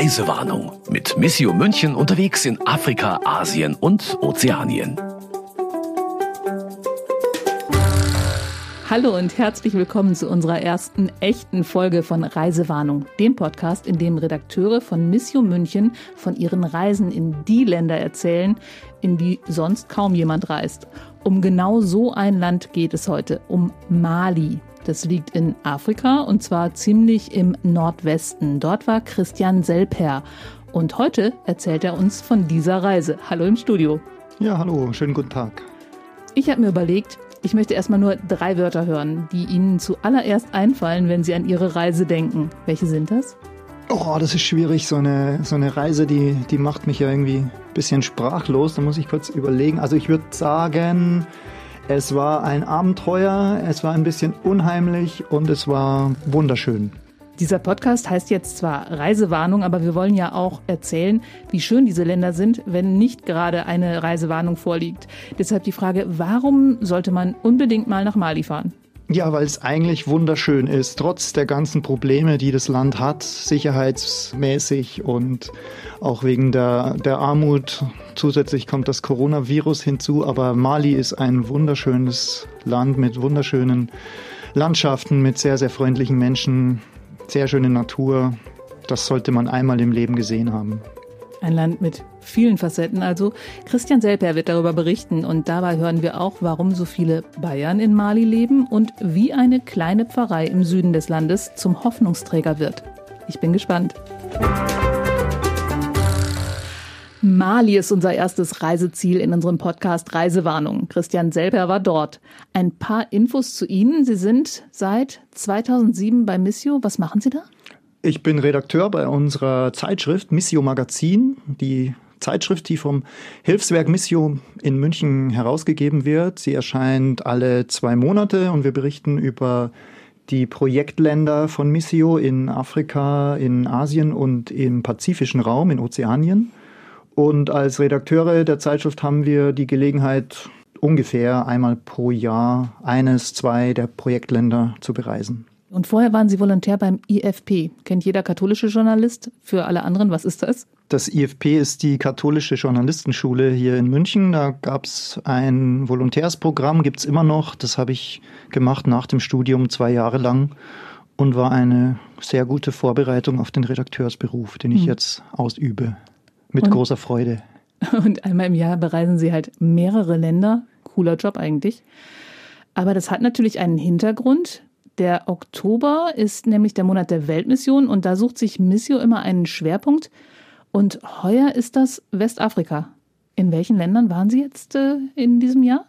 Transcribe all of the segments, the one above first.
Reisewarnung mit Missio München unterwegs in Afrika, Asien und Ozeanien. Hallo und herzlich willkommen zu unserer ersten echten Folge von Reisewarnung, dem Podcast, in dem Redakteure von Missio München von ihren Reisen in die Länder erzählen, in die sonst kaum jemand reist. Um genau so ein Land geht es heute, um Mali. Das liegt in Afrika und zwar ziemlich im Nordwesten. Dort war Christian Selper und heute erzählt er uns von dieser Reise. Hallo im Studio. Ja, hallo, schönen guten Tag. Ich habe mir überlegt, ich möchte erstmal nur drei Wörter hören, die Ihnen zuallererst einfallen, wenn Sie an Ihre Reise denken. Welche sind das? Oh, das ist schwierig. So eine, so eine Reise, die, die macht mich ja irgendwie ein bisschen sprachlos. Da muss ich kurz überlegen. Also ich würde sagen, es war ein Abenteuer, es war ein bisschen unheimlich und es war wunderschön. Dieser Podcast heißt jetzt zwar Reisewarnung, aber wir wollen ja auch erzählen, wie schön diese Länder sind, wenn nicht gerade eine Reisewarnung vorliegt. Deshalb die Frage, warum sollte man unbedingt mal nach Mali fahren? Ja, weil es eigentlich wunderschön ist, trotz der ganzen Probleme, die das Land hat, sicherheitsmäßig und auch wegen der, der Armut. Zusätzlich kommt das Coronavirus hinzu, aber Mali ist ein wunderschönes Land mit wunderschönen Landschaften, mit sehr, sehr freundlichen Menschen sehr schöne Natur. Das sollte man einmal im Leben gesehen haben. Ein Land mit vielen Facetten. Also Christian Selper wird darüber berichten und dabei hören wir auch, warum so viele Bayern in Mali leben und wie eine kleine Pfarrei im Süden des Landes zum Hoffnungsträger wird. Ich bin gespannt. Mali ist unser erstes Reiseziel in unserem Podcast Reisewarnung. Christian Selper war dort. Ein paar Infos zu Ihnen. Sie sind seit 2007 bei Missio. Was machen Sie da? Ich bin Redakteur bei unserer Zeitschrift Missio Magazin, die Zeitschrift, die vom Hilfswerk Missio in München herausgegeben wird. Sie erscheint alle zwei Monate und wir berichten über die Projektländer von Missio in Afrika, in Asien und im pazifischen Raum, in Ozeanien. Und als Redakteure der Zeitschrift haben wir die Gelegenheit, ungefähr einmal pro Jahr eines, zwei der Projektländer zu bereisen. Und vorher waren Sie Volontär beim IFP. Kennt jeder katholische Journalist. Für alle anderen, was ist das? Das IFP ist die katholische Journalistenschule hier in München. Da gab es ein Volontärsprogramm, gibt es immer noch. Das habe ich gemacht nach dem Studium zwei Jahre lang und war eine sehr gute Vorbereitung auf den Redakteursberuf, den ich hm. jetzt ausübe. Mit und, großer Freude. Und einmal im Jahr bereisen sie halt mehrere Länder. Cooler Job eigentlich. Aber das hat natürlich einen Hintergrund. Der Oktober ist nämlich der Monat der Weltmission und da sucht sich Missio immer einen Schwerpunkt. Und heuer ist das Westafrika. In welchen Ländern waren Sie jetzt äh, in diesem Jahr?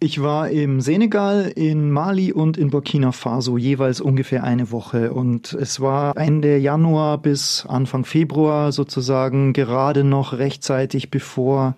Ich war im Senegal, in Mali und in Burkina Faso jeweils ungefähr eine Woche. Und es war Ende Januar bis Anfang Februar sozusagen gerade noch rechtzeitig, bevor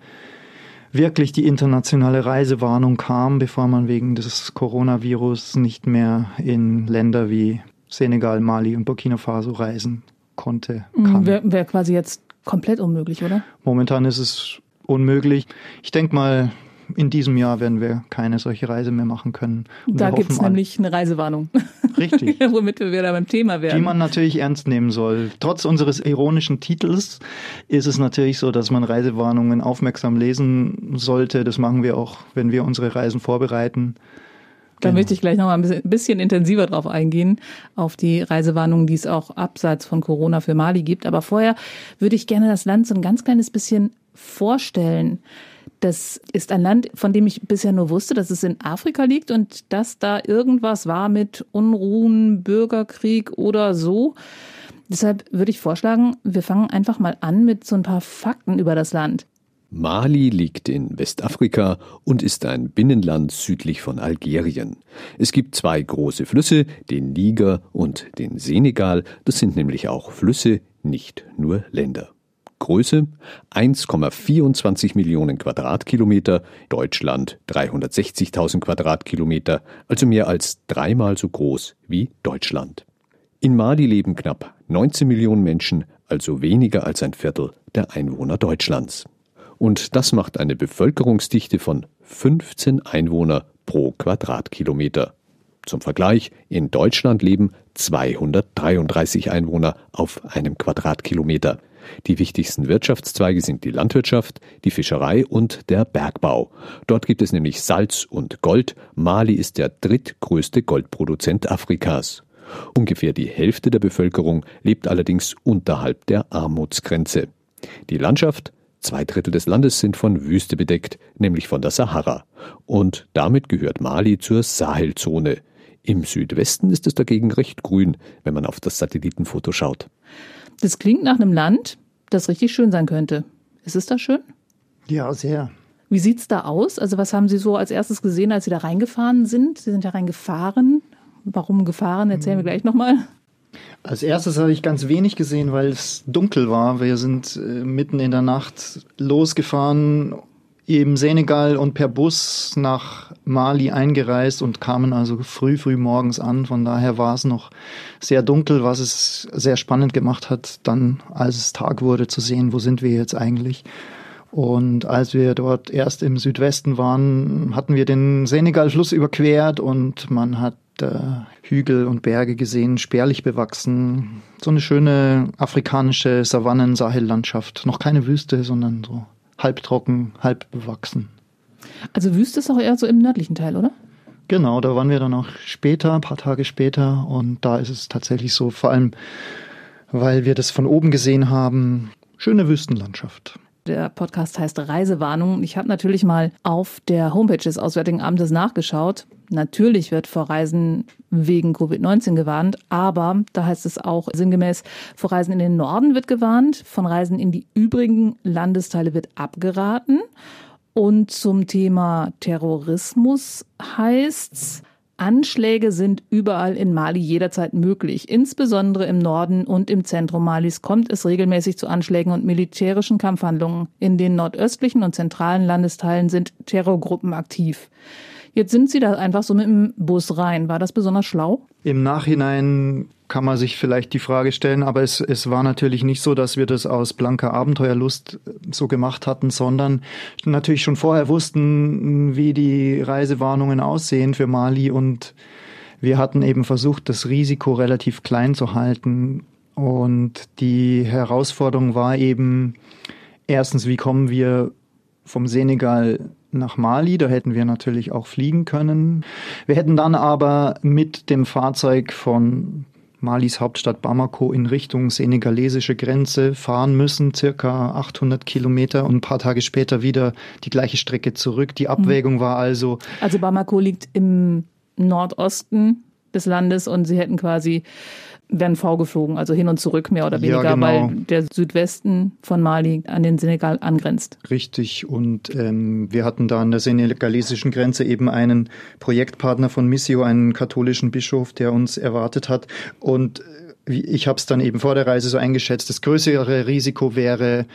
wirklich die internationale Reisewarnung kam, bevor man wegen des Coronavirus nicht mehr in Länder wie Senegal, Mali und Burkina Faso reisen konnte. Mhm, Wäre wär quasi jetzt komplett unmöglich, oder? Momentan ist es unmöglich. Ich denke mal, in diesem Jahr werden wir keine solche Reise mehr machen können. Und da gibt es nämlich eine Reisewarnung. Richtig. Womit wir wieder beim Thema werden. Die man natürlich ernst nehmen soll. Trotz unseres ironischen Titels ist es natürlich so, dass man Reisewarnungen aufmerksam lesen sollte. Das machen wir auch, wenn wir unsere Reisen vorbereiten. Da genau. möchte ich gleich noch mal ein bisschen, bisschen intensiver drauf eingehen, auf die Reisewarnungen, die es auch abseits von Corona für Mali gibt. Aber vorher würde ich gerne das Land so ein ganz kleines bisschen vorstellen. Das ist ein Land, von dem ich bisher nur wusste, dass es in Afrika liegt und dass da irgendwas war mit Unruhen, Bürgerkrieg oder so. Deshalb würde ich vorschlagen, wir fangen einfach mal an mit so ein paar Fakten über das Land. Mali liegt in Westafrika und ist ein Binnenland südlich von Algerien. Es gibt zwei große Flüsse, den Niger und den Senegal. Das sind nämlich auch Flüsse, nicht nur Länder. Größe 1,24 Millionen Quadratkilometer, Deutschland 360.000 Quadratkilometer, also mehr als dreimal so groß wie Deutschland. In Mali leben knapp 19 Millionen Menschen, also weniger als ein Viertel der Einwohner Deutschlands. Und das macht eine Bevölkerungsdichte von 15 Einwohner pro Quadratkilometer. Zum Vergleich, in Deutschland leben 233 Einwohner auf einem Quadratkilometer. Die wichtigsten Wirtschaftszweige sind die Landwirtschaft, die Fischerei und der Bergbau. Dort gibt es nämlich Salz und Gold. Mali ist der drittgrößte Goldproduzent Afrikas. Ungefähr die Hälfte der Bevölkerung lebt allerdings unterhalb der Armutsgrenze. Die Landschaft Zwei Drittel des Landes sind von Wüste bedeckt, nämlich von der Sahara. Und damit gehört Mali zur Sahelzone. Im Südwesten ist es dagegen recht grün, wenn man auf das Satellitenfoto schaut. Das klingt nach einem Land, das richtig schön sein könnte. Ist es da schön? Ja, sehr. Wie sieht es da aus? Also was haben Sie so als erstes gesehen, als Sie da reingefahren sind? Sie sind ja reingefahren. Warum gefahren? Erzählen wir gleich nochmal. Als erstes habe ich ganz wenig gesehen, weil es dunkel war. Wir sind äh, mitten in der Nacht losgefahren im Senegal und per Bus nach Mali eingereist und kamen also früh, früh morgens an. Von daher war es noch sehr dunkel, was es sehr spannend gemacht hat, dann, als es Tag wurde, zu sehen, wo sind wir jetzt eigentlich. Und als wir dort erst im Südwesten waren, hatten wir den Senegal-Fluss überquert und man hat äh, Hügel und Berge gesehen, spärlich bewachsen. So eine schöne afrikanische Savannen-Sahel-Landschaft. Noch keine Wüste, sondern so halbtrocken, halb bewachsen. Also Wüste ist auch eher so im nördlichen Teil, oder? Genau, da waren wir dann auch später, ein paar Tage später. Und da ist es tatsächlich so, vor allem, weil wir das von oben gesehen haben, schöne Wüstenlandschaft. Der Podcast heißt Reisewarnung. Ich habe natürlich mal auf der Homepage des Auswärtigen Amtes nachgeschaut. Natürlich wird vor Reisen wegen Covid-19 gewarnt, aber da heißt es auch sinngemäß, vor Reisen in den Norden wird gewarnt, von Reisen in die übrigen Landesteile wird abgeraten. Und zum Thema Terrorismus heißt's, Anschläge sind überall in Mali jederzeit möglich. Insbesondere im Norden und im Zentrum Malis kommt es regelmäßig zu Anschlägen und militärischen Kampfhandlungen. In den nordöstlichen und zentralen Landesteilen sind Terrorgruppen aktiv. Jetzt sind Sie da einfach so mit dem Bus rein. War das besonders schlau? Im Nachhinein kann man sich vielleicht die Frage stellen, aber es, es war natürlich nicht so, dass wir das aus blanker Abenteuerlust so gemacht hatten, sondern natürlich schon vorher wussten, wie die Reisewarnungen aussehen für Mali und wir hatten eben versucht, das Risiko relativ klein zu halten. Und die Herausforderung war eben, erstens, wie kommen wir vom Senegal nach Mali. Da hätten wir natürlich auch fliegen können. Wir hätten dann aber mit dem Fahrzeug von Malis Hauptstadt Bamako in Richtung senegalesische Grenze fahren müssen, circa 800 Kilometer und ein paar Tage später wieder die gleiche Strecke zurück. Die Abwägung mhm. war also. Also Bamako liegt im Nordosten des Landes und sie hätten quasi werden vorgeflogen, also hin und zurück mehr oder weniger, ja, genau. weil der Südwesten von Mali an den Senegal angrenzt. Richtig. Und ähm, wir hatten da an der senegalesischen Grenze eben einen Projektpartner von Missio, einen katholischen Bischof, der uns erwartet hat. Und äh, ich habe es dann eben vor der Reise so eingeschätzt, das größere Risiko wäre,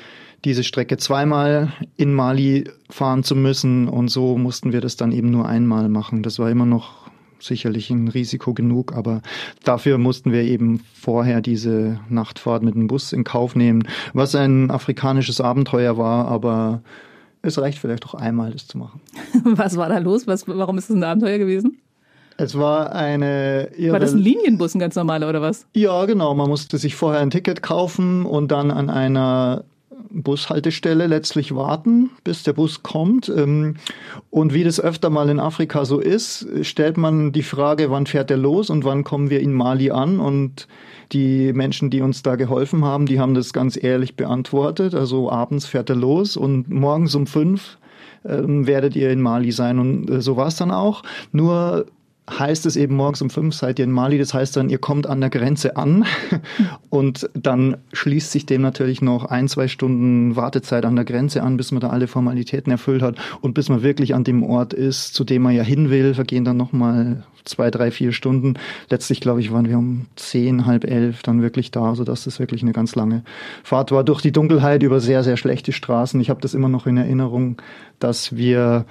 diese Strecke zweimal in Mali fahren zu müssen. Und so mussten wir das dann eben nur einmal machen. Das war immer noch sicherlich ein Risiko genug, aber dafür mussten wir eben vorher diese Nachtfahrt mit dem Bus in Kauf nehmen, was ein afrikanisches Abenteuer war, aber es reicht vielleicht auch einmal, das zu machen. Was war da los? Was, warum ist es ein Abenteuer gewesen? Es war eine. War das ein Linienbus, ein ganz normaler, oder was? Ja, genau. Man musste sich vorher ein Ticket kaufen und dann an einer Bushaltestelle letztlich warten, bis der Bus kommt. Ähm, und wie das öfter mal in Afrika so ist, stellt man die Frage, wann fährt er los und wann kommen wir in Mali an? Und die Menschen, die uns da geholfen haben, die haben das ganz ehrlich beantwortet. Also abends fährt er los und morgens um fünf ähm, werdet ihr in Mali sein. Und äh, so war es dann auch. Nur heißt es eben morgens um fünf seid ihr in Mali. Das heißt dann, ihr kommt an der Grenze an und dann schließt sich dem natürlich noch ein, zwei Stunden Wartezeit an der Grenze an, bis man da alle Formalitäten erfüllt hat und bis man wirklich an dem Ort ist, zu dem man ja hin will, vergehen dann nochmal zwei, drei, vier Stunden. Letztlich, glaube ich, waren wir um zehn, halb elf dann wirklich da, sodass das wirklich eine ganz lange Fahrt war durch die Dunkelheit über sehr, sehr schlechte Straßen. Ich habe das immer noch in Erinnerung, dass wir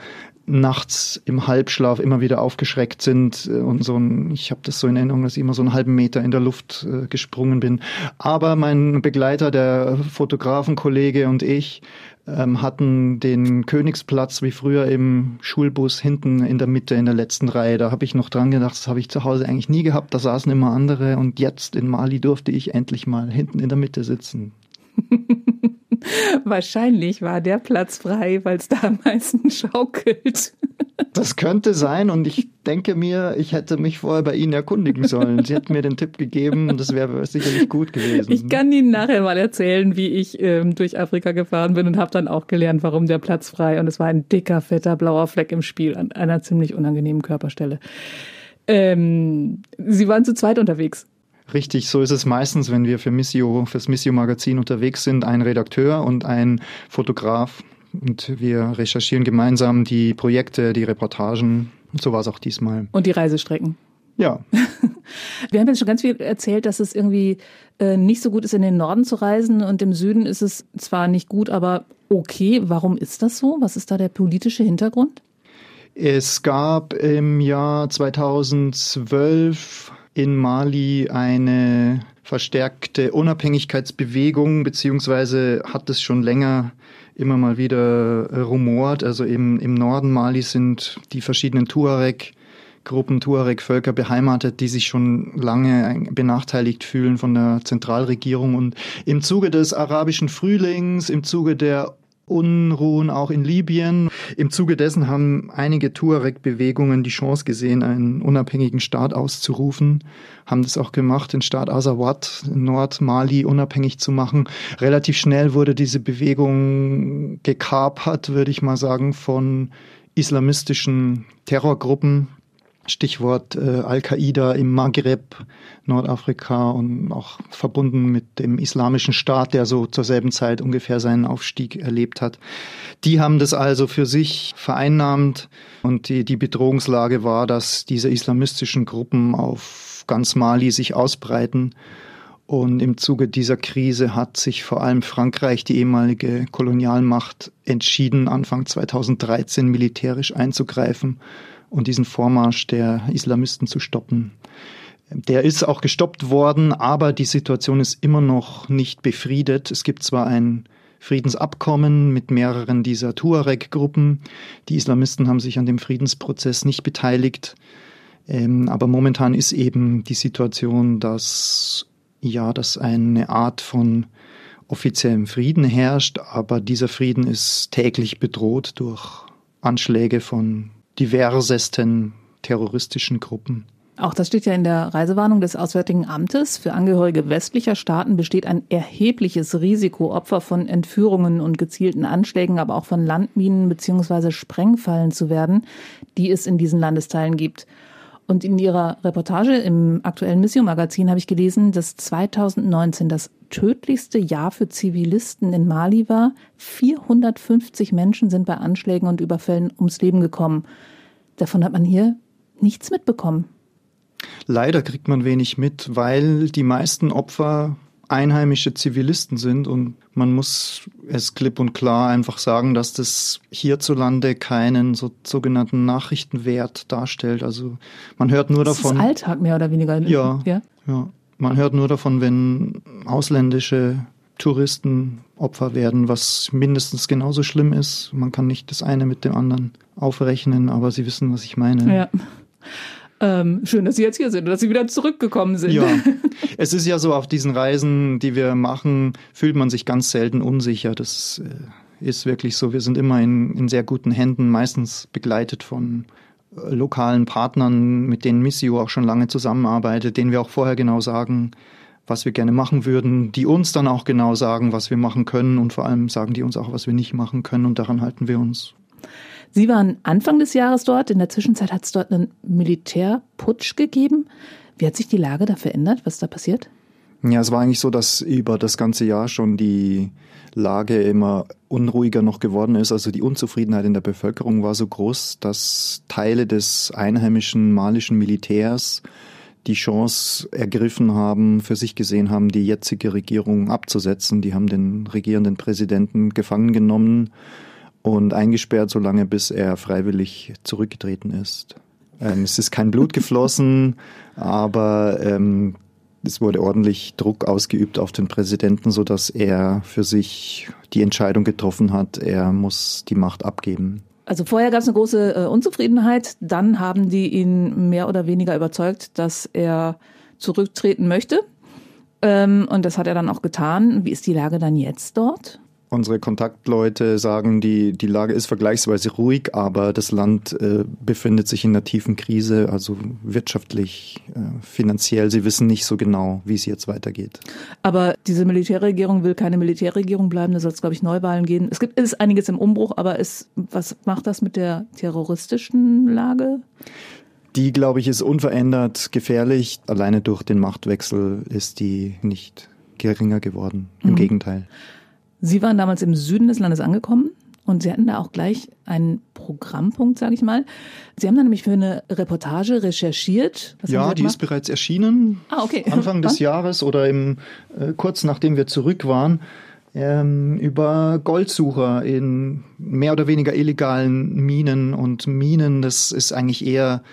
nachts im Halbschlaf immer wieder aufgeschreckt sind äh, und so ein, ich habe das so in Erinnerung, dass ich immer so einen halben Meter in der Luft äh, gesprungen bin. Aber mein Begleiter, der Fotografenkollege und ich ähm, hatten den Königsplatz wie früher im Schulbus hinten in der Mitte in der letzten Reihe. Da habe ich noch dran gedacht, das habe ich zu Hause eigentlich nie gehabt. Da saßen immer andere und jetzt in Mali durfte ich endlich mal hinten in der Mitte sitzen. Wahrscheinlich war der Platz frei, weil es da am meisten schaukelt. Das könnte sein und ich denke mir, ich hätte mich vorher bei Ihnen erkundigen sollen. Sie hätten mir den Tipp gegeben und das wäre sicherlich gut gewesen. Ich kann Ihnen nachher mal erzählen, wie ich ähm, durch Afrika gefahren bin und habe dann auch gelernt, warum der Platz frei und es war ein dicker, fetter, blauer Fleck im Spiel an einer ziemlich unangenehmen Körperstelle. Ähm, Sie waren zu zweit unterwegs. Richtig, so ist es meistens, wenn wir für Missio, fürs Missio-Magazin unterwegs sind, ein Redakteur und ein Fotograf. Und wir recherchieren gemeinsam die Projekte, die Reportagen. Und so war es auch diesmal. Und die Reisestrecken. Ja. Wir haben jetzt schon ganz viel erzählt, dass es irgendwie äh, nicht so gut ist, in den Norden zu reisen und im Süden ist es zwar nicht gut, aber okay. Warum ist das so? Was ist da der politische Hintergrund? Es gab im Jahr 2012 in Mali eine verstärkte Unabhängigkeitsbewegung, beziehungsweise hat es schon länger immer mal wieder äh, rumort. Also eben im Norden Mali sind die verschiedenen Tuareg Gruppen Tuareg-Völker beheimatet, die sich schon lange benachteiligt fühlen von der Zentralregierung. Und im Zuge des arabischen Frühlings, im Zuge der Unruhen auch in Libyen. Im Zuge dessen haben einige Tuareg-Bewegungen die Chance gesehen, einen unabhängigen Staat auszurufen, haben das auch gemacht, den Staat Azawad in Nordmali unabhängig zu machen. Relativ schnell wurde diese Bewegung gekapert, würde ich mal sagen, von islamistischen Terrorgruppen, Stichwort äh, Al-Qaida im Maghreb, Nordafrika und auch verbunden mit dem islamischen Staat, der so zur selben Zeit ungefähr seinen Aufstieg erlebt hat. Die haben das also für sich vereinnahmt und die, die Bedrohungslage war, dass diese islamistischen Gruppen auf ganz Mali sich ausbreiten. Und im Zuge dieser Krise hat sich vor allem Frankreich, die ehemalige Kolonialmacht, entschieden, Anfang 2013 militärisch einzugreifen und diesen Vormarsch der Islamisten zu stoppen. Der ist auch gestoppt worden, aber die Situation ist immer noch nicht befriedet. Es gibt zwar ein Friedensabkommen mit mehreren dieser Tuareg-Gruppen. Die Islamisten haben sich an dem Friedensprozess nicht beteiligt. Ähm, aber momentan ist eben die Situation, dass ja, dass eine Art von offiziellem Frieden herrscht, aber dieser Frieden ist täglich bedroht durch Anschläge von diversesten terroristischen Gruppen. Auch das steht ja in der Reisewarnung des Auswärtigen Amtes. Für Angehörige westlicher Staaten besteht ein erhebliches Risiko, Opfer von Entführungen und gezielten Anschlägen, aber auch von Landminen bzw. Sprengfallen zu werden, die es in diesen Landesteilen gibt. Und in ihrer Reportage im aktuellen Mission Magazin habe ich gelesen, dass 2019 das tödlichste Jahr für Zivilisten in Mali war. 450 Menschen sind bei Anschlägen und Überfällen ums Leben gekommen. Davon hat man hier nichts mitbekommen. Leider kriegt man wenig mit, weil die meisten Opfer einheimische Zivilisten sind und man muss es klipp und klar einfach sagen, dass das hierzulande keinen so, sogenannten Nachrichtenwert darstellt. Also man hört nur das davon. Das ist Alltag mehr oder weniger. Ja, ja, ja. Man hört nur davon, wenn ausländische Touristen Opfer werden, was mindestens genauso schlimm ist. Man kann nicht das eine mit dem anderen aufrechnen, aber Sie wissen, was ich meine. Ja. Ähm, schön, dass Sie jetzt hier sind und dass Sie wieder zurückgekommen sind. Ja, es ist ja so, auf diesen Reisen, die wir machen, fühlt man sich ganz selten unsicher. Das äh, ist wirklich so. Wir sind immer in, in sehr guten Händen, meistens begleitet von äh, lokalen Partnern, mit denen Missio auch schon lange zusammenarbeitet, denen wir auch vorher genau sagen, was wir gerne machen würden, die uns dann auch genau sagen, was wir machen können und vor allem sagen die uns auch, was wir nicht machen können und daran halten wir uns. Sie waren Anfang des Jahres dort. In der Zwischenzeit hat es dort einen Militärputsch gegeben. Wie hat sich die Lage da verändert? Was ist da passiert? Ja, es war eigentlich so, dass über das ganze Jahr schon die Lage immer unruhiger noch geworden ist. Also die Unzufriedenheit in der Bevölkerung war so groß, dass Teile des einheimischen malischen Militärs die Chance ergriffen haben, für sich gesehen haben, die jetzige Regierung abzusetzen. Die haben den regierenden Präsidenten gefangen genommen und eingesperrt, solange bis er freiwillig zurückgetreten ist. Ähm, es ist kein Blut geflossen, aber ähm, es wurde ordentlich Druck ausgeübt auf den Präsidenten, so dass er für sich die Entscheidung getroffen hat, er muss die Macht abgeben. Also vorher gab es eine große äh, Unzufriedenheit, dann haben die ihn mehr oder weniger überzeugt, dass er zurücktreten möchte. Ähm, und das hat er dann auch getan. Wie ist die Lage dann jetzt dort? Unsere Kontaktleute sagen, die, die Lage ist vergleichsweise ruhig, aber das Land äh, befindet sich in einer tiefen Krise, also wirtschaftlich, äh, finanziell. Sie wissen nicht so genau, wie es jetzt weitergeht. Aber diese Militärregierung will keine Militärregierung bleiben, da soll es, glaube ich, Neuwahlen gehen. Es gibt ist einiges im Umbruch, aber ist, was macht das mit der terroristischen Lage? Die, glaube ich, ist unverändert gefährlich. Alleine durch den Machtwechsel ist die nicht geringer geworden. Im mhm. Gegenteil. Sie waren damals im Süden des Landes angekommen und Sie hatten da auch gleich einen Programmpunkt, sage ich mal. Sie haben da nämlich für eine Reportage recherchiert. Was ja, die ist bereits erschienen. Ah, okay. Anfang des Jahres oder im, äh, kurz nachdem wir zurück waren. Ähm, über Goldsucher in mehr oder weniger illegalen Minen und Minen. Das ist eigentlich eher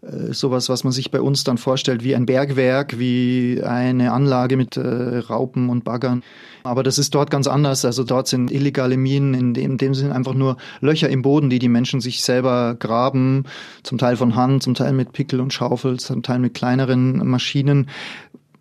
sowas, was man sich bei uns dann vorstellt, wie ein Bergwerk, wie eine Anlage mit äh, Raupen und Baggern. Aber das ist dort ganz anders. Also dort sind illegale Minen, in dem, in dem sind einfach nur Löcher im Boden, die die Menschen sich selber graben, zum Teil von Hand, zum Teil mit Pickel und Schaufel, zum Teil mit kleineren Maschinen.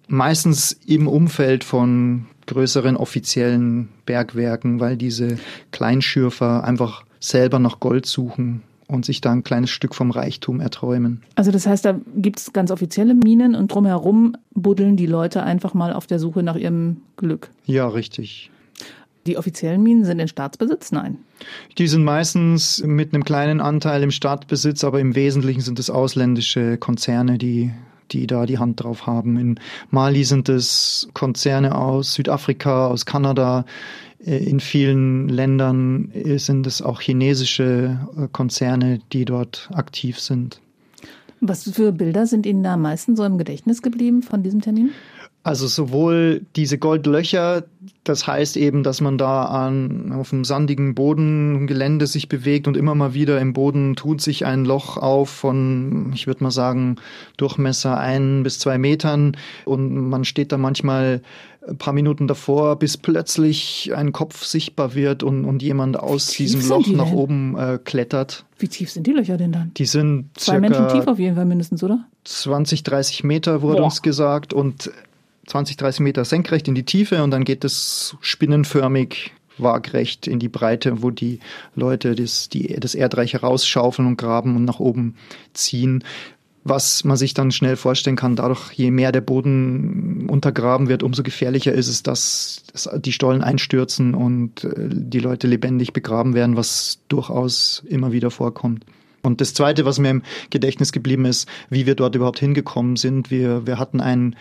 Meistens im Umfeld von größeren offiziellen Bergwerken, weil diese Kleinschürfer einfach selber nach Gold suchen und sich da ein kleines Stück vom Reichtum erträumen. Also das heißt, da gibt es ganz offizielle Minen und drumherum buddeln die Leute einfach mal auf der Suche nach ihrem Glück. Ja, richtig. Die offiziellen Minen sind in Staatsbesitz? Nein. Die sind meistens mit einem kleinen Anteil im Staatsbesitz, aber im Wesentlichen sind es ausländische Konzerne, die die da die Hand drauf haben. In Mali sind es Konzerne aus Südafrika, aus Kanada, in vielen Ländern sind es auch chinesische äh, Konzerne, die dort aktiv sind. Was für Bilder sind Ihnen da am meisten so im Gedächtnis geblieben von diesem Termin? Also sowohl diese Goldlöcher, das heißt eben, dass man da an, auf dem sandigen Boden, Gelände sich bewegt und immer mal wieder im Boden tut sich ein Loch auf von, ich würde mal sagen, Durchmesser ein bis zwei Metern und man steht da manchmal ein paar Minuten davor, bis plötzlich ein Kopf sichtbar wird und, und jemand aus diesem Loch nach oben äh, klettert. Wie tief sind die Löcher denn dann? Die sind zwei Menschen tief auf jeden Fall mindestens, oder? 20, 30 Meter wurde Boah. uns gesagt und 20, 30 Meter senkrecht in die Tiefe und dann geht es spinnenförmig waagrecht in die Breite, wo die Leute das, die, das Erdreich herausschaufeln und graben und nach oben ziehen. Was man sich dann schnell vorstellen kann, dadurch, je mehr der Boden untergraben wird, umso gefährlicher ist es, dass die Stollen einstürzen und äh, die Leute lebendig begraben werden, was durchaus immer wieder vorkommt. Und das Zweite, was mir im Gedächtnis geblieben ist, wie wir dort überhaupt hingekommen sind. Wir, wir hatten einen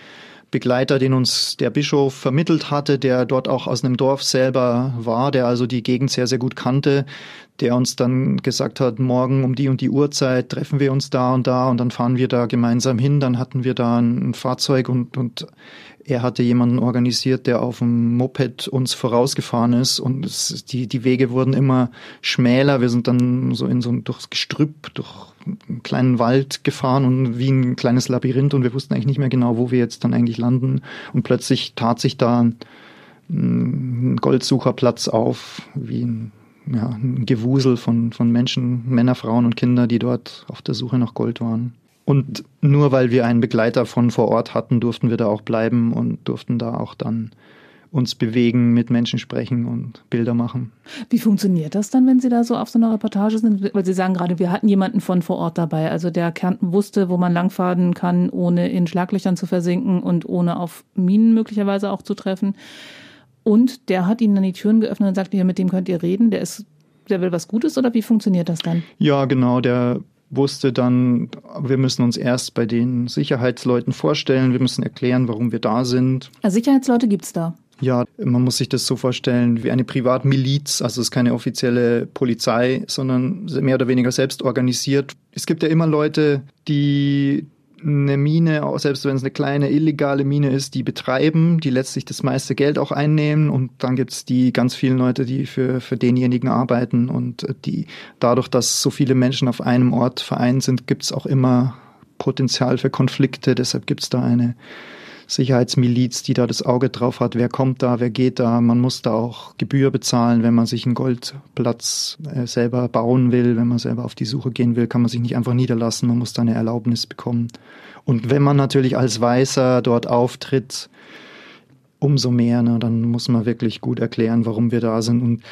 Begleiter, den uns der Bischof vermittelt hatte, der dort auch aus einem Dorf selber war, der also die Gegend sehr, sehr gut kannte, der uns dann gesagt hat, morgen um die und die Uhrzeit treffen wir uns da und da und dann fahren wir da gemeinsam hin. Dann hatten wir da ein Fahrzeug und, und er hatte jemanden organisiert, der auf dem Moped uns vorausgefahren ist und es, die, die Wege wurden immer schmäler. Wir sind dann so in so ein durchs Gestrüpp, durch einen kleinen Wald gefahren und wie ein kleines Labyrinth und wir wussten eigentlich nicht mehr genau, wo wir jetzt dann eigentlich landen. Und plötzlich tat sich da ein Goldsucherplatz auf, wie ein, ja, ein Gewusel von, von Menschen, Männer, Frauen und Kinder, die dort auf der Suche nach Gold waren. Und nur weil wir einen Begleiter von vor Ort hatten, durften wir da auch bleiben und durften da auch dann uns bewegen, mit Menschen sprechen und Bilder machen. Wie funktioniert das dann, wenn Sie da so auf so einer Reportage sind? Weil Sie sagen gerade, wir hatten jemanden von vor Ort dabei, also der Kärnten wusste, wo man langfahren kann, ohne in Schlaglöchern zu versinken und ohne auf Minen möglicherweise auch zu treffen. Und der hat Ihnen dann die Türen geöffnet und sagte, ja, mit dem könnt ihr reden, der ist, der will was Gutes oder wie funktioniert das dann? Ja, genau, der wusste dann, wir müssen uns erst bei den Sicherheitsleuten vorstellen, wir müssen erklären, warum wir da sind. Also Sicherheitsleute gibt's da. Ja, man muss sich das so vorstellen wie eine Privatmiliz. Also es ist keine offizielle Polizei, sondern mehr oder weniger selbst organisiert. Es gibt ja immer Leute, die eine Mine, selbst wenn es eine kleine illegale Mine ist, die betreiben, die letztlich das meiste Geld auch einnehmen. Und dann gibt's die ganz vielen Leute, die für, für denjenigen arbeiten. Und die dadurch, dass so viele Menschen auf einem Ort vereint sind, gibt's auch immer Potenzial für Konflikte. Deshalb gibt's da eine Sicherheitsmiliz, die da das Auge drauf hat, wer kommt da, wer geht da. Man muss da auch Gebühr bezahlen, wenn man sich einen Goldplatz äh, selber bauen will, wenn man selber auf die Suche gehen will, kann man sich nicht einfach niederlassen, man muss da eine Erlaubnis bekommen. Und wenn man natürlich als Weißer dort auftritt, umso mehr. Ne? Dann muss man wirklich gut erklären, warum wir da sind. Und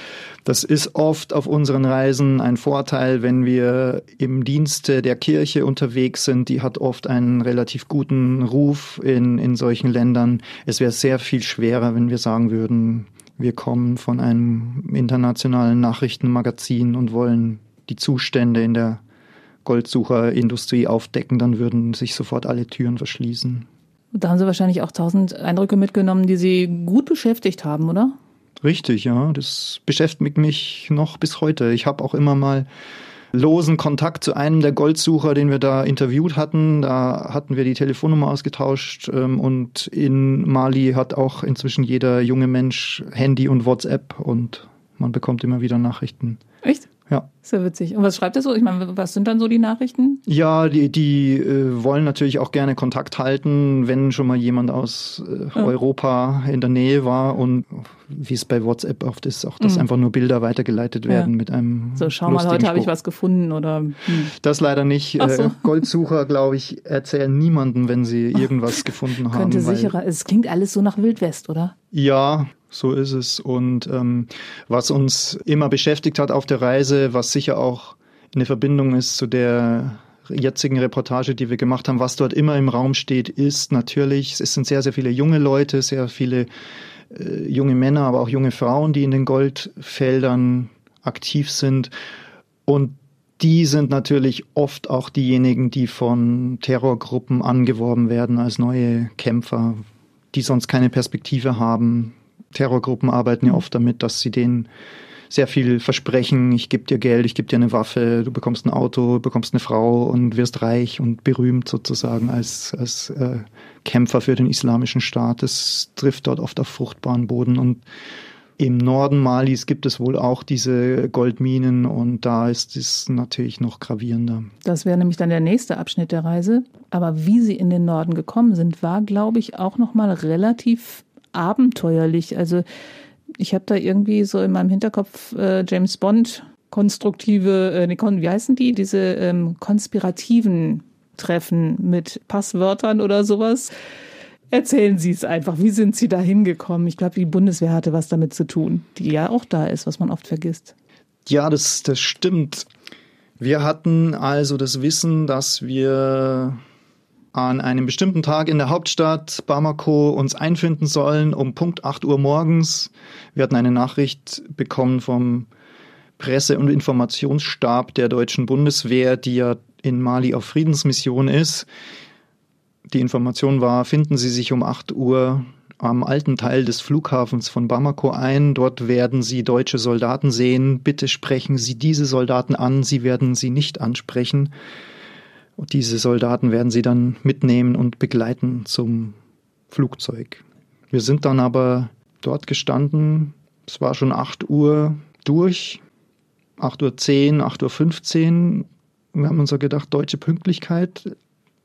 das ist oft auf unseren Reisen ein Vorteil, wenn wir im Dienste der Kirche unterwegs sind. Die hat oft einen relativ guten Ruf in, in solchen Ländern. Es wäre sehr viel schwerer, wenn wir sagen würden, wir kommen von einem internationalen Nachrichtenmagazin und wollen die Zustände in der Goldsucherindustrie aufdecken, dann würden sich sofort alle Türen verschließen. Da haben Sie wahrscheinlich auch tausend Eindrücke mitgenommen, die Sie gut beschäftigt haben, oder? Richtig, ja. Das beschäftigt mich noch bis heute. Ich habe auch immer mal losen Kontakt zu einem der Goldsucher, den wir da interviewt hatten. Da hatten wir die Telefonnummer ausgetauscht ähm, und in Mali hat auch inzwischen jeder junge Mensch Handy und WhatsApp und man bekommt immer wieder Nachrichten. Echt? Ja. Ja witzig. Und was schreibt er so? Ich meine, was sind dann so die Nachrichten? Ja, die, die äh, wollen natürlich auch gerne Kontakt halten, wenn schon mal jemand aus äh, ja. Europa in der Nähe war und wie es bei WhatsApp oft ist, auch dass mhm. einfach nur Bilder weitergeleitet werden ja. mit einem. So, schau mal, heute habe ich was gefunden oder. Hm. Das leider nicht. Äh, so. Goldsucher, glaube ich, erzählen niemandem, wenn sie irgendwas gefunden haben. Könnte sicherer. Es klingt alles so nach Wildwest, oder? Ja, so ist es. Und ähm, was uns immer beschäftigt hat auf der Reise, was sicher auch eine Verbindung ist zu der jetzigen Reportage, die wir gemacht haben, was dort immer im Raum steht, ist natürlich, es sind sehr, sehr viele junge Leute, sehr viele äh, junge Männer, aber auch junge Frauen, die in den Goldfeldern aktiv sind. Und die sind natürlich oft auch diejenigen, die von Terrorgruppen angeworben werden als neue Kämpfer, die sonst keine Perspektive haben, Terrorgruppen arbeiten ja mhm. oft damit, dass sie denen sehr viel versprechen, ich gebe dir Geld, ich gebe dir eine Waffe, du bekommst ein Auto, bekommst eine Frau und wirst reich und berühmt sozusagen als, als äh, Kämpfer für den islamischen Staat. Das trifft dort oft auf fruchtbaren Boden und im Norden Malis gibt es wohl auch diese Goldminen und da ist es natürlich noch gravierender. Das wäre nämlich dann der nächste Abschnitt der Reise. Aber wie Sie in den Norden gekommen sind, war, glaube ich, auch noch mal relativ abenteuerlich. Also ich habe da irgendwie so in meinem Hinterkopf äh, James Bond konstruktive, äh, wie heißen die? Diese ähm, konspirativen Treffen mit Passwörtern oder sowas. Erzählen Sie es einfach. Wie sind Sie da hingekommen? Ich glaube, die Bundeswehr hatte was damit zu tun, die ja auch da ist, was man oft vergisst. Ja, das, das stimmt. Wir hatten also das Wissen, dass wir an einem bestimmten Tag in der Hauptstadt Bamako uns einfinden sollen um Punkt 8 Uhr morgens. Wir hatten eine Nachricht bekommen vom Presse- und Informationsstab der deutschen Bundeswehr, die ja in Mali auf Friedensmission ist. Die Information war, finden Sie sich um 8 Uhr am alten Teil des Flughafens von Bamako ein. Dort werden Sie deutsche Soldaten sehen. Bitte sprechen Sie diese Soldaten an. Sie werden sie nicht ansprechen. Und diese Soldaten werden sie dann mitnehmen und begleiten zum Flugzeug. Wir sind dann aber dort gestanden. Es war schon 8 Uhr durch. 8 Uhr 10, 8 Uhr 15. Wir haben uns so gedacht, deutsche Pünktlichkeit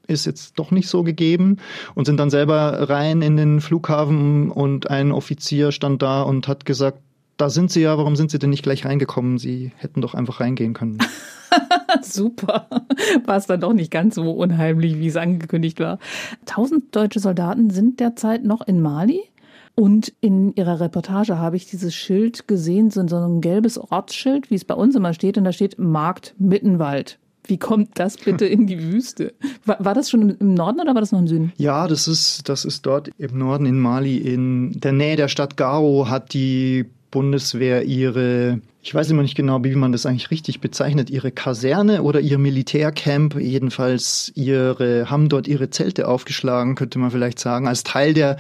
ist jetzt doch nicht so gegeben und sind dann selber rein in den Flughafen und ein Offizier stand da und hat gesagt, da sind Sie ja, warum sind Sie denn nicht gleich reingekommen? Sie hätten doch einfach reingehen können. Super. War es dann doch nicht ganz so unheimlich, wie es angekündigt war. Tausend deutsche Soldaten sind derzeit noch in Mali. Und in ihrer Reportage habe ich dieses Schild gesehen, so ein gelbes Ortsschild, wie es bei uns immer steht, und da steht Markt Mittenwald. Wie kommt das bitte in die Wüste? War, war, das schon im Norden oder war das noch im Süden? Ja, das ist, das ist dort im Norden in Mali. In der Nähe der Stadt Gao hat die Bundeswehr ihre, ich weiß immer nicht genau, wie man das eigentlich richtig bezeichnet, ihre Kaserne oder ihr Militärcamp, jedenfalls ihre, haben dort ihre Zelte aufgeschlagen, könnte man vielleicht sagen, als Teil der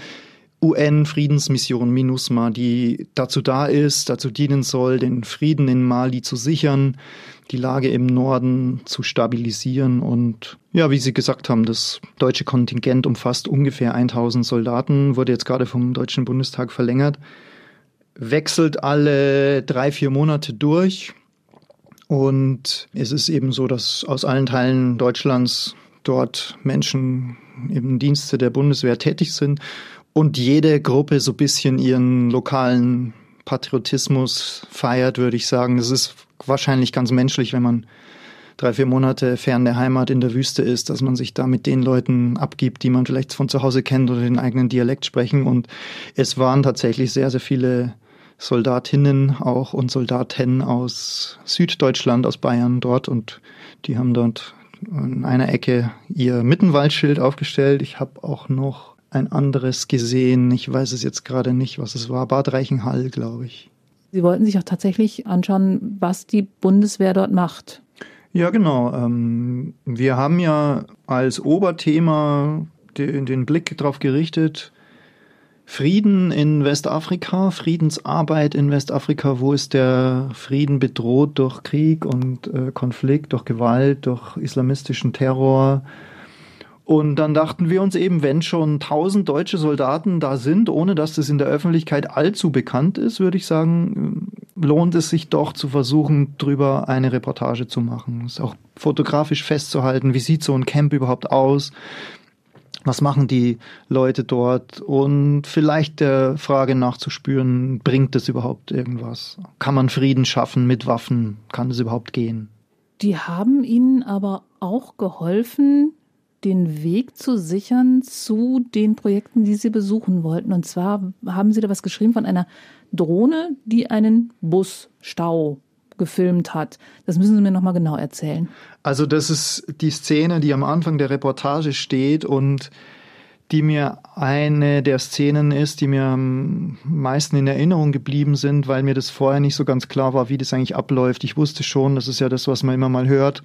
UN-Friedensmission MINUSMA, die dazu da ist, dazu dienen soll, den Frieden in Mali zu sichern, die Lage im Norden zu stabilisieren. Und ja, wie Sie gesagt haben, das deutsche Kontingent umfasst ungefähr 1000 Soldaten, wurde jetzt gerade vom Deutschen Bundestag verlängert, wechselt alle drei, vier Monate durch und es ist eben so, dass aus allen Teilen Deutschlands dort Menschen im Dienste der Bundeswehr tätig sind und jede Gruppe so ein bisschen ihren lokalen Patriotismus feiert, würde ich sagen. Das ist wahrscheinlich ganz menschlich, wenn man drei, vier Monate fern der Heimat in der Wüste ist, dass man sich da mit den Leuten abgibt, die man vielleicht von zu Hause kennt oder den eigenen Dialekt sprechen. Und es waren tatsächlich sehr, sehr viele Soldatinnen auch und Soldaten aus Süddeutschland, aus Bayern dort und die haben dort an einer Ecke ihr Mittenwaldschild aufgestellt. Ich habe auch noch ein anderes gesehen. Ich weiß es jetzt gerade nicht, was es war. Bad Reichenhall, glaube ich. Sie wollten sich auch tatsächlich anschauen, was die Bundeswehr dort macht. Ja, genau. Ähm, wir haben ja als Oberthema den, Blick darauf gerichtet, Frieden in Westafrika, Friedensarbeit in Westafrika, wo ist der Frieden bedroht durch Krieg und äh, Konflikt, durch Gewalt, durch islamistischen Terror, und dann dachten wir uns eben, wenn schon tausend deutsche Soldaten da sind, ohne dass das in der Öffentlichkeit allzu bekannt ist, würde ich sagen, lohnt es sich doch zu versuchen, drüber eine Reportage zu machen. Es auch fotografisch festzuhalten, wie sieht so ein Camp überhaupt aus? Was machen die Leute dort? Und vielleicht der Frage nachzuspüren, bringt es überhaupt irgendwas? Kann man Frieden schaffen mit Waffen? Kann es überhaupt gehen? Die haben Ihnen aber auch geholfen, den Weg zu sichern zu den Projekten, die Sie besuchen wollten. Und zwar haben Sie da was geschrieben von einer Drohne, die einen Busstau gefilmt hat. Das müssen Sie mir nochmal genau erzählen. Also das ist die Szene, die am Anfang der Reportage steht und die mir eine der Szenen ist, die mir am meisten in Erinnerung geblieben sind, weil mir das vorher nicht so ganz klar war, wie das eigentlich abläuft. Ich wusste schon, das ist ja das, was man immer mal hört,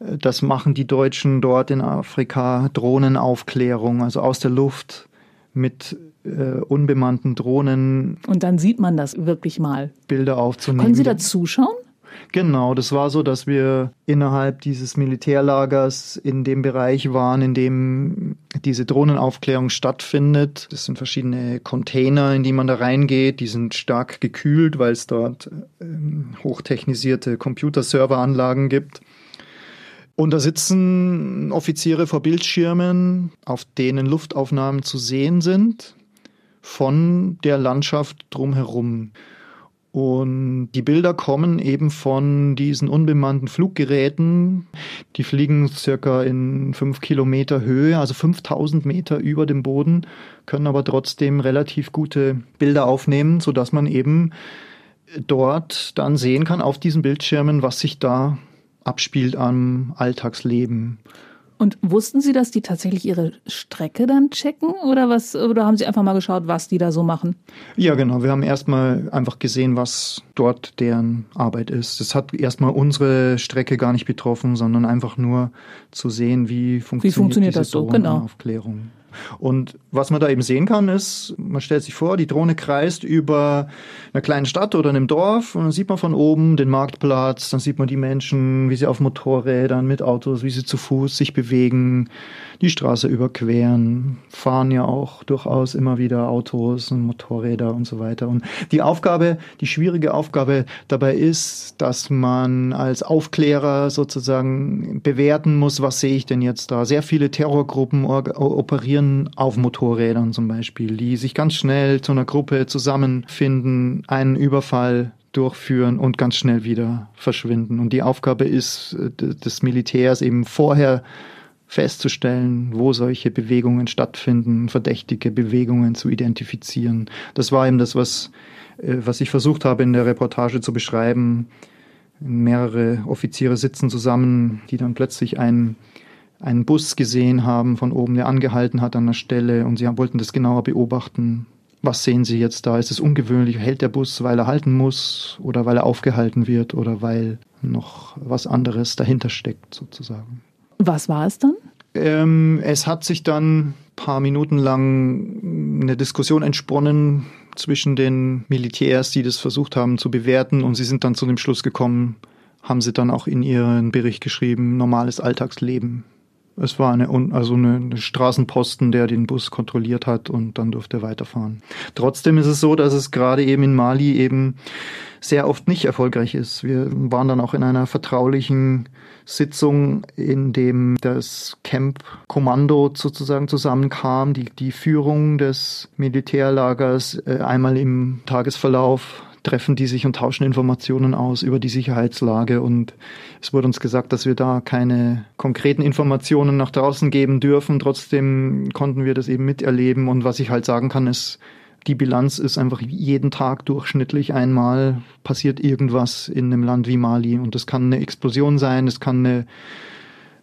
das machen die Deutschen dort in Afrika, Drohnenaufklärung, also aus der Luft mit äh, unbemannten Drohnen. Und dann sieht man das wirklich mal. Bilder aufzunehmen. Können Sie da zuschauen? Genau, das war so, dass wir innerhalb dieses Militärlagers in dem Bereich waren, in dem diese Drohnenaufklärung stattfindet. Das sind verschiedene Container, in die man da reingeht. Die sind stark gekühlt, weil es dort ähm, hochtechnisierte Computerserveranlagen gibt. Und da sitzen Offiziere vor Bildschirmen, auf denen Luftaufnahmen zu sehen sind von der Landschaft drumherum. Und die Bilder kommen eben von diesen unbemannten Fluggeräten. Die fliegen circa in fünf Kilometer Höhe, also 5000 Meter über dem Boden, können aber trotzdem relativ gute Bilder aufnehmen, so dass man eben dort dann sehen kann auf diesen Bildschirmen, was sich da abspielt am Alltagsleben. Und wussten Sie, dass die tatsächlich ihre Strecke dann checken oder was? Oder haben Sie einfach mal geschaut, was die da so machen? Ja, genau. Wir haben erstmal einfach gesehen, was dort deren Arbeit ist. Das hat erstmal unsere Strecke gar nicht betroffen, sondern einfach nur zu sehen, wie funktioniert, wie funktioniert das so? Genau. Aufklärung. Und was man da eben sehen kann, ist, man stellt sich vor, die Drohne kreist über einer kleinen Stadt oder einem Dorf und dann sieht man von oben den Marktplatz, dann sieht man die Menschen, wie sie auf Motorrädern, mit Autos, wie sie zu Fuß sich bewegen, die Straße überqueren, fahren ja auch durchaus immer wieder Autos und Motorräder und so weiter. Und die Aufgabe, die schwierige Aufgabe dabei ist, dass man als Aufklärer sozusagen bewerten muss, was sehe ich denn jetzt da. Sehr viele Terrorgruppen operieren auf Motorrädern zum Beispiel, die sich ganz schnell zu einer Gruppe zusammenfinden, einen Überfall durchführen und ganz schnell wieder verschwinden. Und die Aufgabe ist äh, des Militärs eben vorher festzustellen, wo solche Bewegungen stattfinden, verdächtige Bewegungen zu identifizieren. Das war eben das, was, äh, was ich versucht habe in der Reportage zu beschreiben. Mehrere Offiziere sitzen zusammen, die dann plötzlich einen, einen Bus gesehen haben von oben, der angehalten hat an der Stelle und sie wollten das genauer beobachten. Was sehen Sie jetzt da? Ist es ungewöhnlich? Hält der Bus, weil er halten muss oder weil er aufgehalten wird oder weil noch was anderes dahinter steckt sozusagen? Was war es dann? Ähm, es hat sich dann paar Minuten lang eine Diskussion entsponnen zwischen den Militärs, die das versucht haben zu bewerten und sie sind dann zu dem Schluss gekommen, haben sie dann auch in ihren Bericht geschrieben, normales Alltagsleben. Es war eine, also eine, Straßenposten, der den Bus kontrolliert hat und dann durfte er weiterfahren. Trotzdem ist es so, dass es gerade eben in Mali eben sehr oft nicht erfolgreich ist. Wir waren dann auch in einer vertraulichen Sitzung, in dem das Camp-Kommando sozusagen zusammenkam, die, die Führung des Militärlagers äh, einmal im Tagesverlauf treffen die sich und tauschen Informationen aus über die Sicherheitslage. Und es wurde uns gesagt, dass wir da keine konkreten Informationen nach draußen geben dürfen. Trotzdem konnten wir das eben miterleben. Und was ich halt sagen kann, ist, die Bilanz ist einfach jeden Tag durchschnittlich einmal passiert irgendwas in einem Land wie Mali. Und das kann eine Explosion sein, es kann eine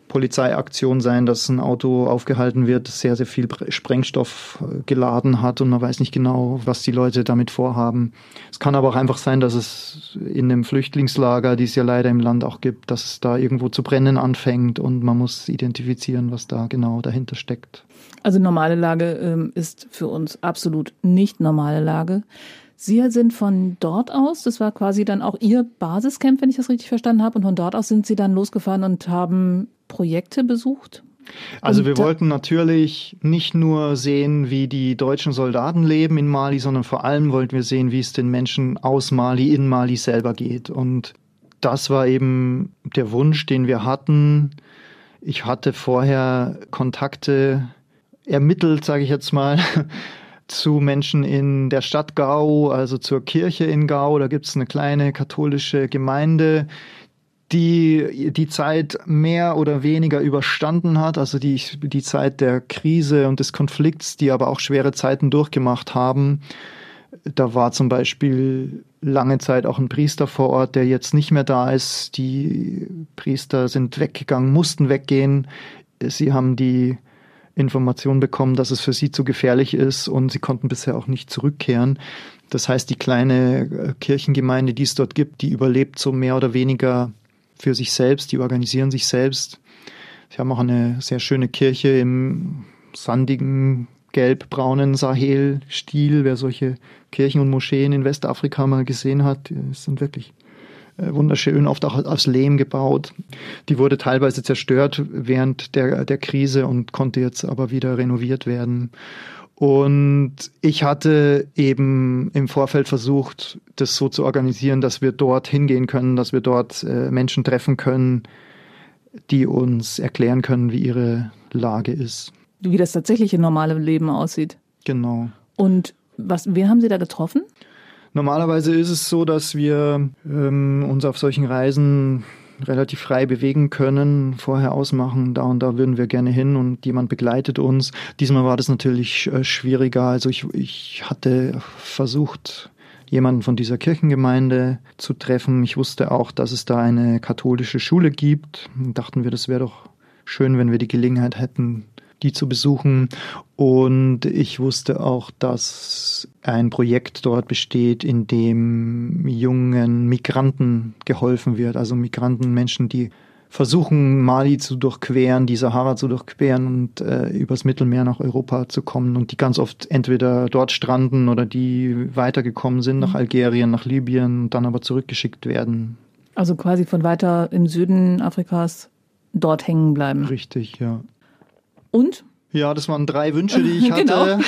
Polizeiaktion sein, dass ein Auto aufgehalten wird, das sehr, sehr viel Sprengstoff äh, geladen hat und man weiß nicht genau, was die Leute damit vorhaben. Es kann aber auch einfach sein, dass es in einem Flüchtlingslager, die es ja leider im Land auch gibt, dass es da irgendwo zu brennen anfängt und man muss identifizieren, was da genau dahinter steckt. Also normale Lage ähm, ist für uns absolut nicht normale Lage. Sie sind von dort aus, das war quasi dann auch Ihr Basiscamp, wenn ich das richtig verstanden habe, und von dort aus sind Sie dann losgefahren und haben Projekte besucht? Also wir wollten natürlich nicht nur sehen, wie die deutschen Soldaten leben in Mali, sondern vor allem wollten wir sehen, wie es den Menschen aus Mali in Mali selber geht. Und das war eben der Wunsch, den wir hatten. Ich hatte vorher Kontakte ermittelt, sage ich jetzt mal, zu Menschen in der Stadt Gao, also zur Kirche in Gao. Da gibt es eine kleine katholische Gemeinde, die die Zeit mehr oder weniger überstanden hat, also die, die Zeit der Krise und des Konflikts, die aber auch schwere Zeiten durchgemacht haben. Da war zum Beispiel lange Zeit auch ein Priester vor Ort, der jetzt nicht mehr da ist. Die Priester sind weggegangen, mussten weggehen. Sie haben die Information bekommen, dass es für sie zu gefährlich ist und sie konnten bisher auch nicht zurückkehren. Das heißt, die kleine Kirchengemeinde, die es dort gibt, die überlebt so mehr oder weniger für sich selbst, die organisieren sich selbst. Sie haben auch eine sehr schöne Kirche im sandigen, gelb-braunen Sahel-Stil. Wer solche Kirchen und Moscheen in Westafrika mal gesehen hat, sind wirklich äh, wunderschön, oft auch aus Lehm gebaut. Die wurde teilweise zerstört während der, der Krise und konnte jetzt aber wieder renoviert werden. Und ich hatte eben im Vorfeld versucht, das so zu organisieren, dass wir dort hingehen können, dass wir dort äh, Menschen treffen können, die uns erklären können, wie ihre Lage ist. Wie das tatsächliche normale Leben aussieht. Genau. Und was, wen haben Sie da getroffen? Normalerweise ist es so, dass wir ähm, uns auf solchen Reisen relativ frei bewegen können, vorher ausmachen, da und da würden wir gerne hin und jemand begleitet uns. Diesmal war das natürlich äh, schwieriger. Also ich, ich hatte versucht, jemanden von dieser Kirchengemeinde zu treffen. Ich wusste auch, dass es da eine katholische Schule gibt. Dachten wir, das wäre doch schön, wenn wir die Gelegenheit hätten, die zu besuchen. Und ich wusste auch, dass ein Projekt dort besteht, in dem jungen Migranten geholfen wird, also Migranten, Menschen, die versuchen, Mali zu durchqueren, die Sahara zu durchqueren und äh, übers Mittelmeer nach Europa zu kommen und die ganz oft entweder dort stranden oder die weitergekommen sind nach mhm. Algerien, nach Libyen und dann aber zurückgeschickt werden. Also quasi von weiter im Süden Afrikas dort hängen bleiben. Richtig, ja. Und? Ja, das waren drei Wünsche, die ich hatte. Genau.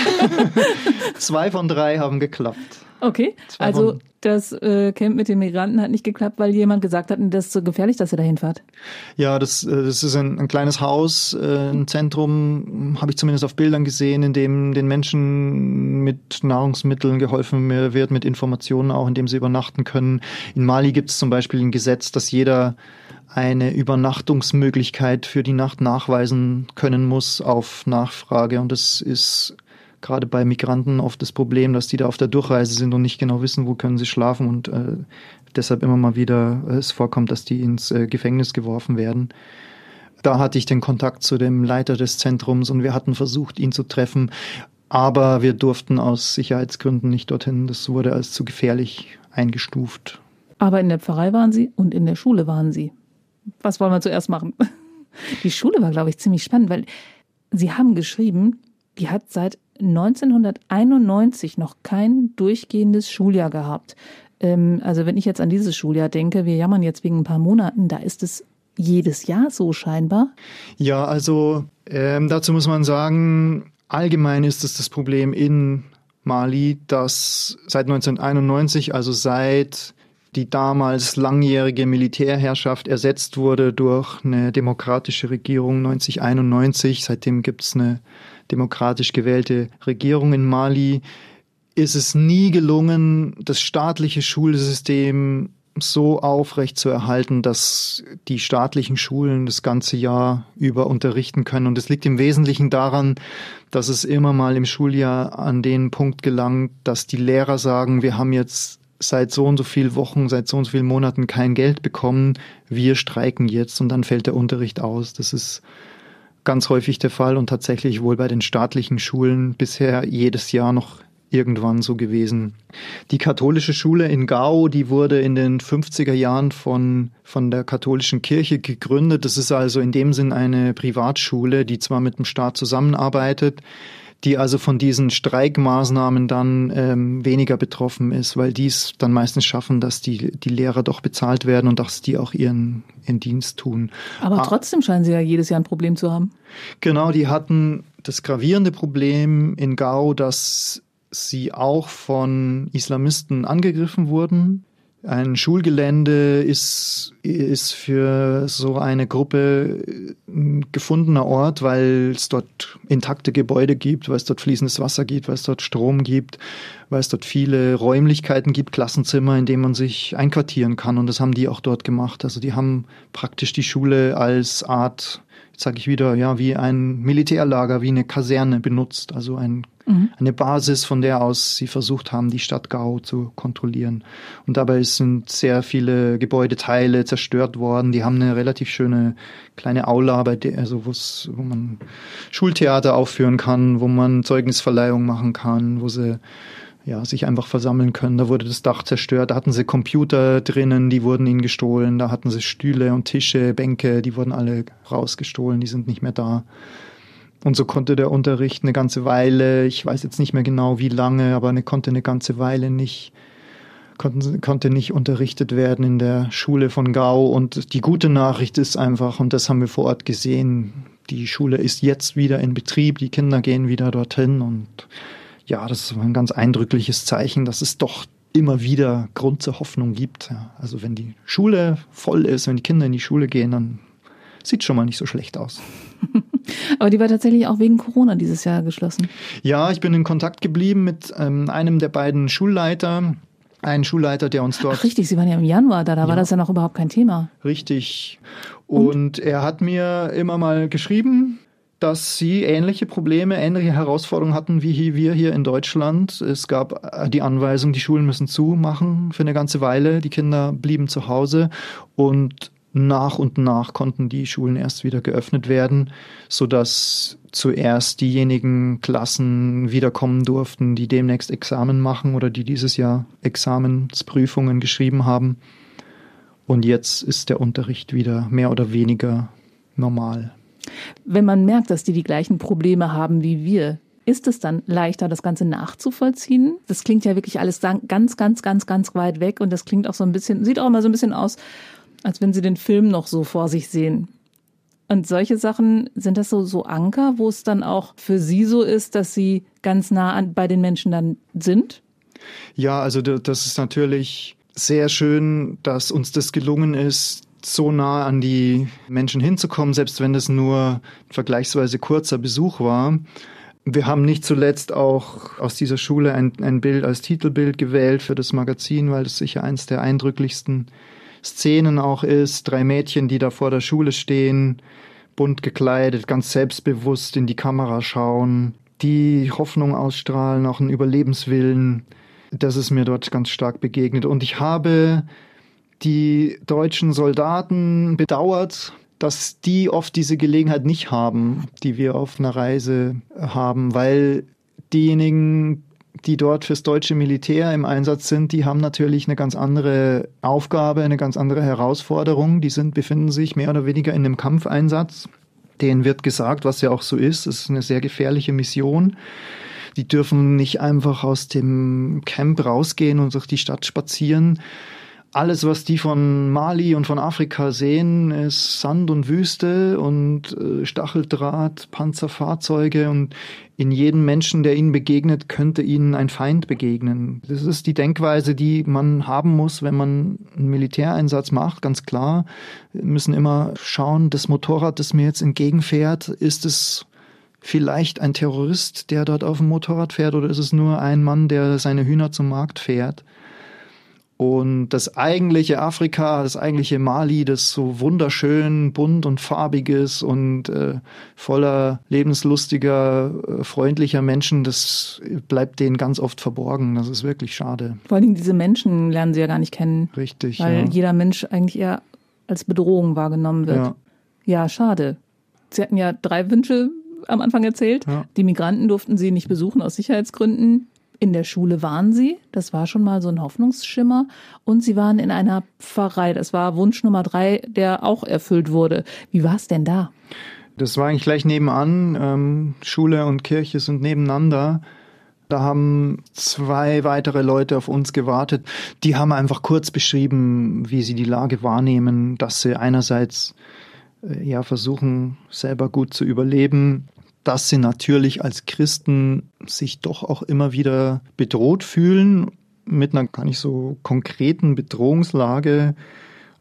Zwei von drei haben geklappt. Okay, Zwei also das äh, Camp mit den Migranten hat nicht geklappt, weil jemand gesagt hat, das ist so gefährlich, dass ihr dahin fahrt. Ja, das, äh, das ist ein, ein kleines Haus, äh, ein Zentrum, habe ich zumindest auf Bildern gesehen, in dem den Menschen mit Nahrungsmitteln geholfen wird, mit Informationen auch, in dem sie übernachten können. In Mali gibt es zum Beispiel ein Gesetz, dass jeder eine Übernachtungsmöglichkeit für die Nacht nachweisen können muss auf Nachfrage. Und das ist gerade bei Migranten oft das Problem, dass die da auf der Durchreise sind und nicht genau wissen, wo können sie schlafen und äh, deshalb immer mal wieder äh, es vorkommt, dass die ins äh, Gefängnis geworfen werden. Da hatte ich den Kontakt zu dem Leiter des Zentrums und wir hatten versucht, ihn zu treffen, aber wir durften aus Sicherheitsgründen nicht dorthin. Das wurde als zu gefährlich eingestuft. Aber in der Pfarrei waren Sie und in der Schule waren Sie was wollen wir zuerst machen? Die Schule war, glaube ich, ziemlich spannend, weil Sie haben geschrieben, die hat seit 1991 noch kein durchgehendes Schuljahr gehabt. Ähm, also wenn ich jetzt an dieses Schuljahr denke, wir jammern jetzt wegen ein paar Monaten, da ist es jedes Jahr so scheinbar. Ja, also ähm, dazu muss man sagen, allgemein ist es das Problem in Mali, dass seit 1991, also seit die damals langjährige Militärherrschaft ersetzt wurde durch eine demokratische Regierung 1991. Seitdem gibt es eine demokratisch gewählte Regierung in Mali. Ist es nie gelungen, das staatliche Schulsystem so aufrecht zu erhalten, dass die staatlichen Schulen das ganze Jahr über unterrichten können. Und es liegt im Wesentlichen daran, dass es immer mal im Schuljahr an den Punkt gelangt, dass die Lehrer sagen, wir haben jetzt seit so und so vielen Wochen, seit so und so vielen Monaten kein Geld bekommen, wir streiken jetzt und dann fällt der Unterricht aus. Das ist ganz häufig der Fall und tatsächlich wohl bei den staatlichen Schulen bisher jedes Jahr noch irgendwann so gewesen. Die katholische Schule in Gao, die wurde in den 50er Jahren von, von der katholischen Kirche gegründet. Das ist also in dem Sinn eine Privatschule, die zwar mit dem Staat zusammenarbeitet, die also von diesen Streikmaßnahmen dann ähm, weniger betroffen ist, weil dies dann meistens schaffen, dass die, die Lehrer doch bezahlt werden und dass die auch ihren, ihren Dienst tun. Aber ah, trotzdem scheinen sie ja jedes Jahr ein Problem zu haben. Genau, die hatten das gravierende Problem in Gao, dass sie auch von Islamisten angegriffen wurden. Ein Schulgelände ist, ist für so eine Gruppe ein gefundener Ort, weil es dort intakte Gebäude gibt, weil es dort fließendes Wasser gibt, weil es dort Strom gibt, weil es dort viele Räumlichkeiten gibt, Klassenzimmer, in denen man sich einquartieren kann. Und das haben die auch dort gemacht. Also die haben praktisch die Schule als Art, jetzt sage ich wieder, ja, wie ein Militärlager, wie eine Kaserne benutzt. Also ein mhm. eine Basis, von der aus sie versucht haben, die Stadt Gao zu kontrollieren. Und dabei sind sehr viele Gebäudeteile zerstört worden. Die haben eine relativ schöne kleine Aula, bei der, also wo man Schultheater aufführen kann, wo man Zeugnisverleihung machen kann, wo sie ja, sich einfach versammeln können. Da wurde das Dach zerstört, da hatten sie Computer drinnen, die wurden ihnen gestohlen, da hatten sie Stühle und Tische, Bänke, die wurden alle rausgestohlen, die sind nicht mehr da. Und so konnte der Unterricht eine ganze Weile, ich weiß jetzt nicht mehr genau wie lange, aber eine konnte eine ganze Weile nicht, konnte, konnte nicht unterrichtet werden in der Schule von Gau. Und die gute Nachricht ist einfach, und das haben wir vor Ort gesehen, die Schule ist jetzt wieder in Betrieb, die Kinder gehen wieder dorthin und ja, das war ein ganz eindrückliches Zeichen, dass es doch immer wieder Grund zur Hoffnung gibt. Also wenn die Schule voll ist, wenn die Kinder in die Schule gehen, dann sieht schon mal nicht so schlecht aus. Aber die war tatsächlich auch wegen Corona dieses Jahr geschlossen. Ja, ich bin in Kontakt geblieben mit ähm, einem der beiden Schulleiter. Ein Schulleiter, der uns dort. Ach, richtig, Sie waren ja im Januar da, da ja. war das ja noch überhaupt kein Thema. Richtig. Und? Und er hat mir immer mal geschrieben, dass sie ähnliche Probleme, ähnliche Herausforderungen hatten wie wir hier in Deutschland. Es gab äh, die Anweisung, die Schulen müssen zumachen für eine ganze Weile. Die Kinder blieben zu Hause und nach und nach konnten die Schulen erst wieder geöffnet werden, so dass zuerst diejenigen Klassen wiederkommen durften, die demnächst Examen machen oder die dieses Jahr Examensprüfungen geschrieben haben. Und jetzt ist der Unterricht wieder mehr oder weniger normal. Wenn man merkt, dass die die gleichen Probleme haben wie wir, ist es dann leichter, das Ganze nachzuvollziehen? Das klingt ja wirklich alles ganz, ganz, ganz, ganz weit weg und das klingt auch so ein bisschen, sieht auch immer so ein bisschen aus, als wenn sie den Film noch so vor sich sehen. Und solche Sachen, sind das so, so Anker, wo es dann auch für Sie so ist, dass Sie ganz nah an, bei den Menschen dann sind? Ja, also das ist natürlich sehr schön, dass uns das gelungen ist, so nah an die Menschen hinzukommen, selbst wenn es nur vergleichsweise kurzer Besuch war. Wir haben nicht zuletzt auch aus dieser Schule ein, ein Bild als Titelbild gewählt für das Magazin, weil es sicher eins der eindrücklichsten Szenen auch ist. Drei Mädchen, die da vor der Schule stehen, bunt gekleidet, ganz selbstbewusst in die Kamera schauen, die Hoffnung ausstrahlen, auch einen Überlebenswillen. Das ist mir dort ganz stark begegnet. Und ich habe die deutschen Soldaten bedauert, dass die oft diese Gelegenheit nicht haben, die wir auf einer Reise haben, weil diejenigen, die dort fürs deutsche Militär im Einsatz sind, die haben natürlich eine ganz andere Aufgabe, eine ganz andere Herausforderung. Die sind, befinden sich mehr oder weniger in einem Kampfeinsatz. Denen wird gesagt, was ja auch so ist, es ist eine sehr gefährliche Mission. Die dürfen nicht einfach aus dem Camp rausgehen und durch die Stadt spazieren. Alles, was die von Mali und von Afrika sehen, ist Sand und Wüste und äh, Stacheldraht, Panzerfahrzeuge und in jedem Menschen, der ihnen begegnet, könnte ihnen ein Feind begegnen. Das ist die Denkweise, die man haben muss, wenn man einen Militäreinsatz macht, ganz klar. Wir müssen immer schauen, das Motorrad, das mir jetzt entgegenfährt, ist es vielleicht ein Terrorist, der dort auf dem Motorrad fährt, oder ist es nur ein Mann, der seine Hühner zum Markt fährt? Und das eigentliche Afrika, das eigentliche Mali, das so wunderschön bunt und farbig ist und äh, voller lebenslustiger, äh, freundlicher Menschen, das bleibt denen ganz oft verborgen. Das ist wirklich schade. Vor allen Dingen diese Menschen lernen sie ja gar nicht kennen. Richtig. Weil ja. jeder Mensch eigentlich eher als Bedrohung wahrgenommen wird. Ja. ja, schade. Sie hatten ja drei Wünsche am Anfang erzählt. Ja. Die Migranten durften sie nicht besuchen aus Sicherheitsgründen. In der Schule waren sie, das war schon mal so ein Hoffnungsschimmer. Und sie waren in einer Pfarrei, das war Wunsch Nummer drei, der auch erfüllt wurde. Wie war es denn da? Das war eigentlich gleich nebenan. Ähm, Schule und Kirche sind nebeneinander. Da haben zwei weitere Leute auf uns gewartet. Die haben einfach kurz beschrieben, wie sie die Lage wahrnehmen, dass sie einerseits äh, ja versuchen, selber gut zu überleben, dass sie natürlich als Christen sich doch auch immer wieder bedroht fühlen mit einer gar nicht so konkreten Bedrohungslage.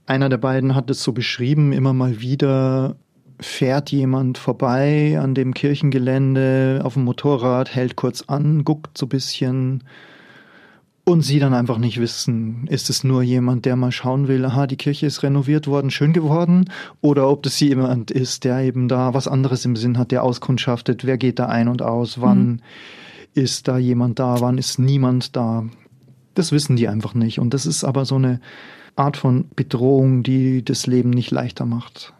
Einer der beiden hat es so beschrieben, immer mal wieder fährt jemand vorbei an dem Kirchengelände auf dem Motorrad, hält kurz an, guckt so ein bisschen und sie dann einfach nicht wissen, ist es nur jemand, der mal schauen will, aha, die Kirche ist renoviert worden, schön geworden, oder ob das jemand ist, der eben da was anderes im Sinn hat, der auskundschaftet, wer geht da ein und aus, wann mhm. ist da jemand da, wann ist niemand da. Das wissen die einfach nicht. Und das ist aber so eine Art von Bedrohung, die das Leben nicht leichter macht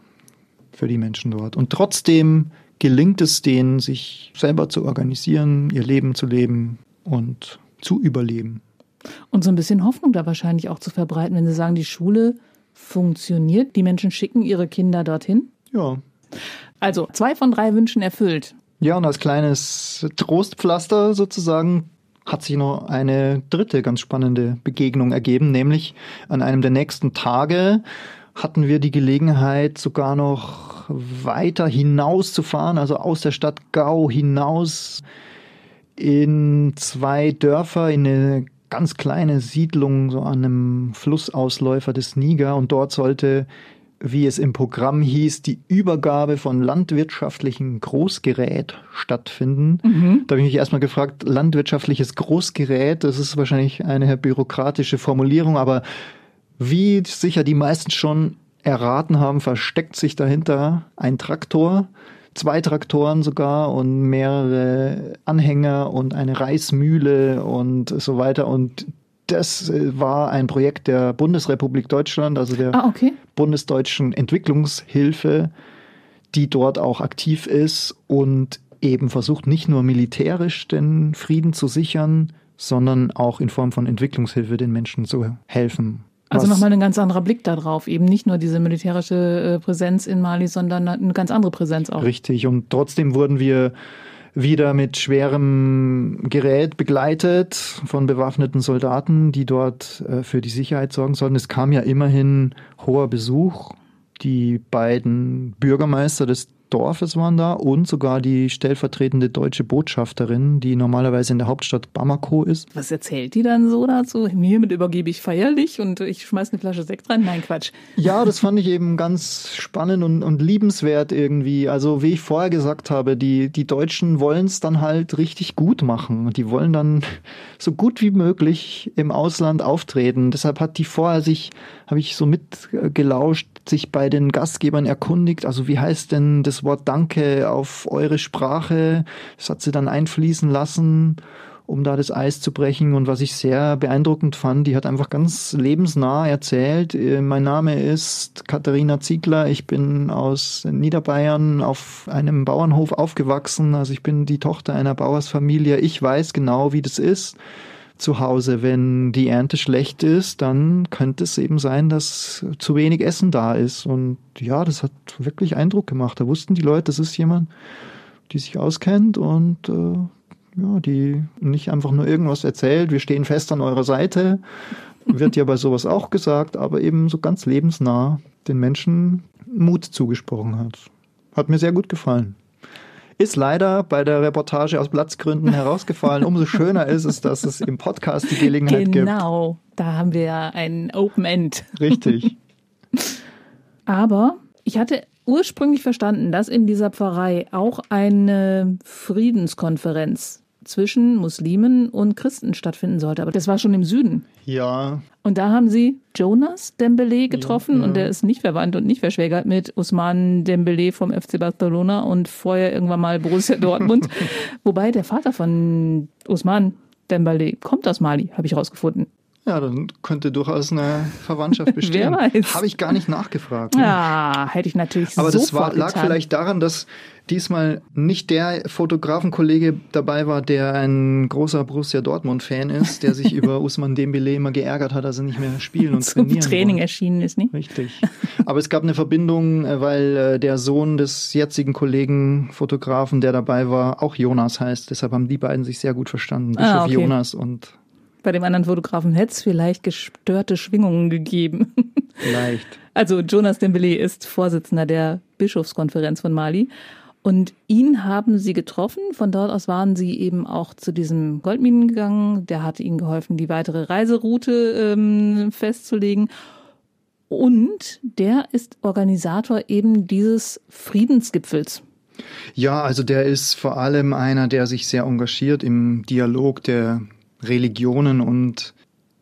für die Menschen dort. Und trotzdem gelingt es denen, sich selber zu organisieren, ihr Leben zu leben und zu überleben. Und so ein bisschen Hoffnung da wahrscheinlich auch zu verbreiten, wenn Sie sagen, die Schule funktioniert, die Menschen schicken ihre Kinder dorthin. Ja. Also zwei von drei Wünschen erfüllt. Ja, und als kleines Trostpflaster sozusagen hat sich noch eine dritte ganz spannende Begegnung ergeben, nämlich an einem der nächsten Tage hatten wir die Gelegenheit, sogar noch weiter hinauszufahren, also aus der Stadt Gau hinaus in zwei Dörfer, in eine ganz kleine Siedlung, so an einem Flussausläufer des Niger. Und dort sollte, wie es im Programm hieß, die Übergabe von landwirtschaftlichen Großgerät stattfinden. Mhm. Da habe ich mich erstmal gefragt, landwirtschaftliches Großgerät, das ist wahrscheinlich eine bürokratische Formulierung, aber wie sicher die meisten schon erraten haben, versteckt sich dahinter ein Traktor, zwei Traktoren sogar und mehrere Anhänger und eine Reismühle und so weiter. Und das äh, war ein Projekt der Bundesrepublik Deutschland, also der ah, okay. bundesdeutschen Entwicklungshilfe, die dort auch aktiv ist und eben versucht, nicht nur militärisch den Frieden zu sichern, sondern auch in Form von Entwicklungshilfe den Menschen zu helfen. Also nochmal ein ganz anderer Blick darauf, eben nicht nur diese militärische äh, Präsenz in Mali, sondern eine ganz andere Präsenz auch. Richtig, und trotzdem wurden wir wieder mit schwerem Gerät begleitet von bewaffneten Soldaten, die dort äh, für die Sicherheit sorgen sollten. Es kam ja immerhin hoher Besuch. Die beiden Bürgermeister des Dorfes waren da und sogar die stellvertretende deutsche Botschafterin, die normalerweise in der Hauptstadt Bamako ist. Was erzählt die dann so dazu? Hiermit übergebe ich feierlich und ich schmeiß eine Flasche Sekt rein? Nein, Quatsch. Ja, das fand ich eben ganz spannend und, und liebenswert irgendwie. Also wie ich vorher gesagt habe, die, die Deutschen wollen es dann halt richtig gut machen. Die wollen dann so gut wie möglich im Ausland auftreten. Deshalb hat die vorher sich, habe ich so mitgelauscht, sich bei den Gastgebern erkundigt. Also wie heißt denn das Wort Danke auf eure Sprache. Das hat sie dann einfließen lassen, um da das Eis zu brechen. Und was ich sehr beeindruckend fand, die hat einfach ganz lebensnah erzählt. Äh, mein Name ist Katharina Ziegler. Ich bin aus Niederbayern auf einem Bauernhof aufgewachsen. Also ich bin die Tochter einer Bauersfamilie. Ich weiß genau, wie das ist zu Hause. Wenn die Ernte schlecht ist, dann könnte es eben sein, dass zu wenig Essen da ist. Und ja, das hat wirklich Eindruck gemacht. Da wussten die Leute, das ist jemand, die sich auskennt und äh, ja, die nicht einfach nur irgendwas erzählt, wir stehen fest an eurer Seite, wird ja bei sowas auch gesagt, aber eben so ganz lebensnah den Menschen Mut zugesprochen hat. Hat mir sehr gut gefallen. Ist leider bei der Reportage aus Platzgründen herausgefallen. Umso schöner ist es, dass es im Podcast die Gelegenheit genau, gibt. Genau, da haben wir ja ein Open End. Richtig. Aber ich hatte ursprünglich verstanden, dass in dieser Pfarrei auch eine Friedenskonferenz zwischen Muslimen und Christen stattfinden sollte. Aber das war schon im Süden. Ja. Und da haben sie Jonas Dembele getroffen ja, ja. und der ist nicht verwandt und nicht verschwägert mit Usman Dembele vom FC Barcelona und vorher irgendwann mal Borussia Dortmund. Wobei der Vater von Usman Dembele kommt aus Mali, habe ich herausgefunden. Ja, dann könnte durchaus eine Verwandtschaft bestehen. Wer weiß. Habe ich gar nicht nachgefragt. Ne? Ja, hätte ich natürlich Aber das war, lag getan. vielleicht daran, dass diesmal nicht der Fotografenkollege dabei war, der ein großer Borussia Dortmund-Fan ist, der sich über Usman Dembele immer geärgert hat, dass er nicht mehr spielen und Zum trainieren Training wollte. erschienen ist, nicht? Richtig. Aber es gab eine Verbindung, äh, weil äh, der Sohn des jetzigen Kollegen Fotografen, der dabei war, auch Jonas heißt. Deshalb haben die beiden sich sehr gut verstanden. Bischof Ah, okay. Jonas und Bei dem anderen Fotografen hätte es vielleicht gestörte Schwingungen gegeben. vielleicht. Also Jonas Dembele ist Vorsitzender der Bischofskonferenz von Mali. Und ihn haben sie getroffen. Von dort aus waren sie eben auch zu diesem Goldminen gegangen. Der hatte ihnen geholfen, die weitere Reiseroute ähm, festzulegen. Und der ist Organisator eben dieses Friedensgipfels. Ja, also der ist vor allem einer, der sich sehr engagiert im Dialog der Religionen und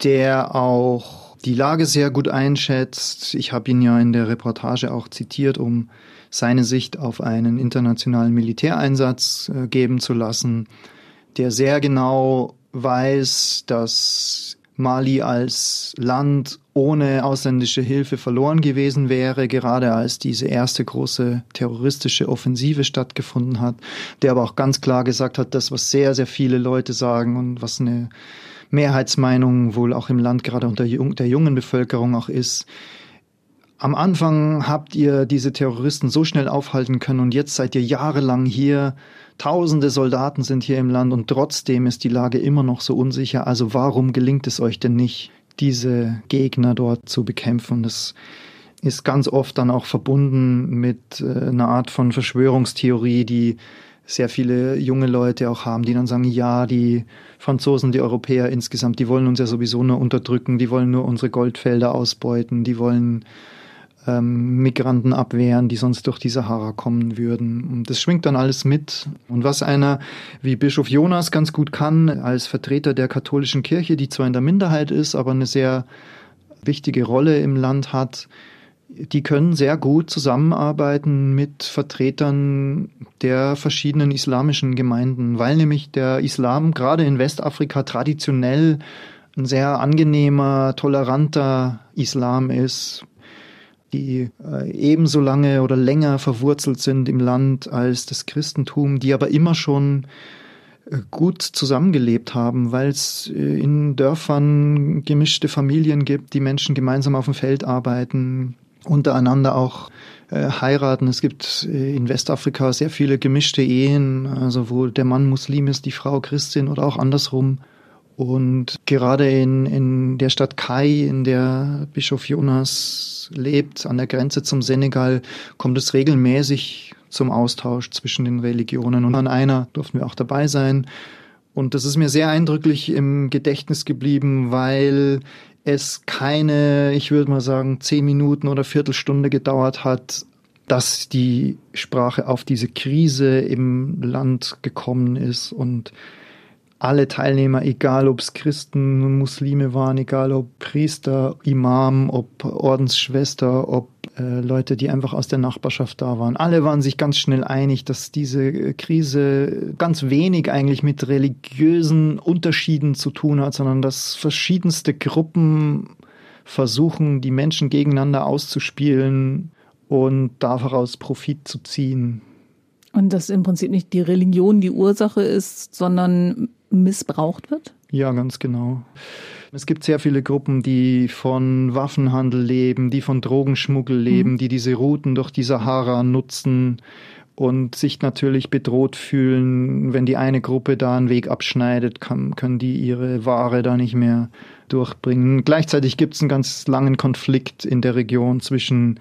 der auch die Lage sehr gut einschätzt. Ich habe ihn ja in der Reportage auch zitiert, um seine Sicht auf einen internationalen Militäreinsatz äh, geben zu lassen, der sehr genau weiß, dass Mali als Land ohne ausländische Hilfe verloren gewesen wäre, gerade als diese erste große terroristische Offensive stattgefunden hat, der aber auch ganz klar gesagt hat, das, was sehr, sehr viele Leute sagen und was eine Mehrheitsmeinung wohl auch im Land gerade unter der jungen Bevölkerung auch ist, am Anfang habt ihr diese Terroristen so schnell aufhalten können und jetzt seid ihr jahrelang hier. Tausende Soldaten sind hier im Land und trotzdem ist die Lage immer noch so unsicher. Also warum gelingt es euch denn nicht, diese Gegner dort zu bekämpfen? Das ist ganz oft dann auch verbunden mit äh, einer Art von Verschwörungstheorie, die sehr viele junge Leute auch haben, die dann sagen, ja, die Franzosen, die Europäer insgesamt, die wollen uns ja sowieso nur unterdrücken, die wollen nur unsere Goldfelder ausbeuten, die wollen ähm, Migranten abwehren, die sonst durch die Sahara kommen würden. Und das schwingt dann alles mit. Und was einer wie Bischof Jonas ganz gut kann, als Vertreter der katholischen Kirche, die zwar in der Minderheit ist, aber eine sehr wichtige Rolle im Land hat, die können sehr gut zusammenarbeiten mit Vertretern der verschiedenen islamischen Gemeinden, weil nämlich der Islam gerade in Westafrika traditionell ein sehr angenehmer, toleranter Islam ist, die äh, ebenso lange oder länger verwurzelt sind im Land als das Christentum, die aber immer schon äh, gut zusammengelebt haben, weil es äh, in Dörfern gemischte Familien gibt, die Menschen gemeinsam auf dem Feld arbeiten, untereinander auch äh, heiraten. Es gibt in Westafrika sehr viele gemischte Ehen, also wo der Mann Muslim ist, die Frau Christin oder auch andersrum. Und gerade in, in der Stadt Kai, in der Bischof Jonas lebt, an der Grenze zum Senegal, kommt es regelmäßig zum Austausch zwischen den Religionen. Und an einer durften wir auch dabei sein. Und das ist mir sehr eindrücklich im Gedächtnis geblieben, weil es keine, ich würde mal sagen, zehn Minuten oder Viertelstunde gedauert hat, dass die Sprache auf diese Krise im Land gekommen ist und alle Teilnehmer, egal ob es Christen, Muslime waren, egal ob Priester, Imam, ob Ordensschwester, ob äh, Leute, die einfach aus der Nachbarschaft da waren, alle waren sich ganz schnell einig, dass diese Krise ganz wenig eigentlich mit religiösen Unterschieden zu tun hat, sondern dass verschiedenste Gruppen versuchen, die Menschen gegeneinander auszuspielen und daraus Profit zu ziehen. Und dass im Prinzip nicht die Religion die Ursache ist, sondern missbraucht wird? Ja, ganz genau. Es gibt sehr viele Gruppen, die von Waffenhandel leben, die von Drogenschmuggel leben, mhm. die diese Routen durch die Sahara nutzen und sich natürlich bedroht fühlen, wenn die eine Gruppe da einen Weg abschneidet, kann, können die ihre Ware da nicht mehr durchbringen. Gleichzeitig gibt es einen ganz langen Konflikt in der Region zwischen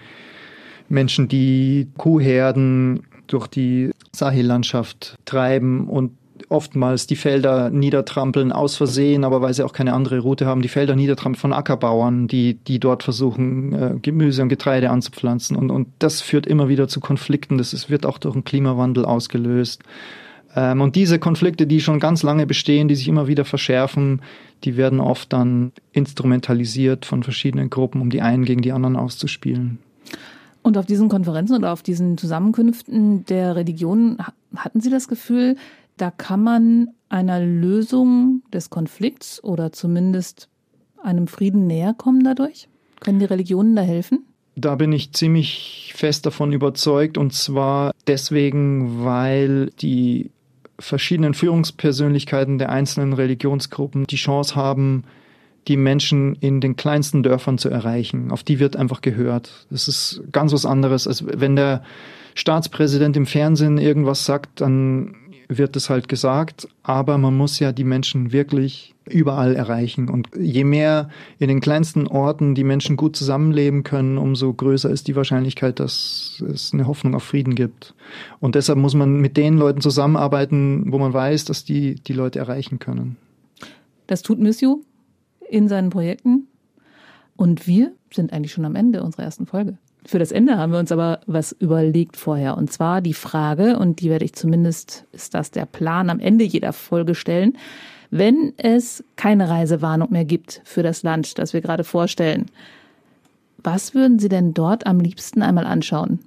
Menschen, die Kuhherden durch die Sahellandschaft treiben und oftmals die Felder niedertrampeln aus Versehen, aber weil sie auch keine andere Route haben, die Felder niedertrampeln von Ackerbauern, die, die dort versuchen, äh, Gemüse und Getreide anzupflanzen. Und, und das führt immer wieder zu Konflikten. Das ist, wird auch durch den Klimawandel ausgelöst. Ähm, und diese Konflikte, die schon ganz lange bestehen, die sich immer wieder verschärfen, die werden oft dann instrumentalisiert von verschiedenen Gruppen, um die einen gegen die anderen auszuspielen. Und auf diesen Konferenzen oder auf diesen Zusammenkünften der Religionen hatten Sie das Gefühl, da kann man einer Lösung des Konflikts oder zumindest einem Frieden näher kommen dadurch? Können die Religionen da helfen? Da bin ich ziemlich fest davon überzeugt und zwar deswegen, weil die verschiedenen Führungspersönlichkeiten der einzelnen Religionsgruppen die Chance haben, die Menschen in den kleinsten Dörfern zu erreichen. Auf die wird einfach gehört. Das ist ganz was anderes, als wenn der Staatspräsident im Fernsehen irgendwas sagt, dann wird es halt gesagt, aber man muss ja die Menschen wirklich überall erreichen. Und je mehr in den kleinsten Orten die Menschen gut zusammenleben können, umso größer ist die Wahrscheinlichkeit, dass es eine Hoffnung auf Frieden gibt. Und deshalb muss man mit den Leuten zusammenarbeiten, wo man weiß, dass die die Leute erreichen können. Das tut Missio in seinen Projekten. Und wir sind eigentlich schon am Ende unserer ersten Folge. Für das Ende haben wir uns aber was überlegt vorher. Und zwar die Frage, und die werde ich zumindest, ist das der Plan, am Ende jeder Folge stellen. Wenn es keine Reisewarnung mehr gibt für das Land, das wir gerade vorstellen, was würden Sie denn dort am liebsten einmal anschauen?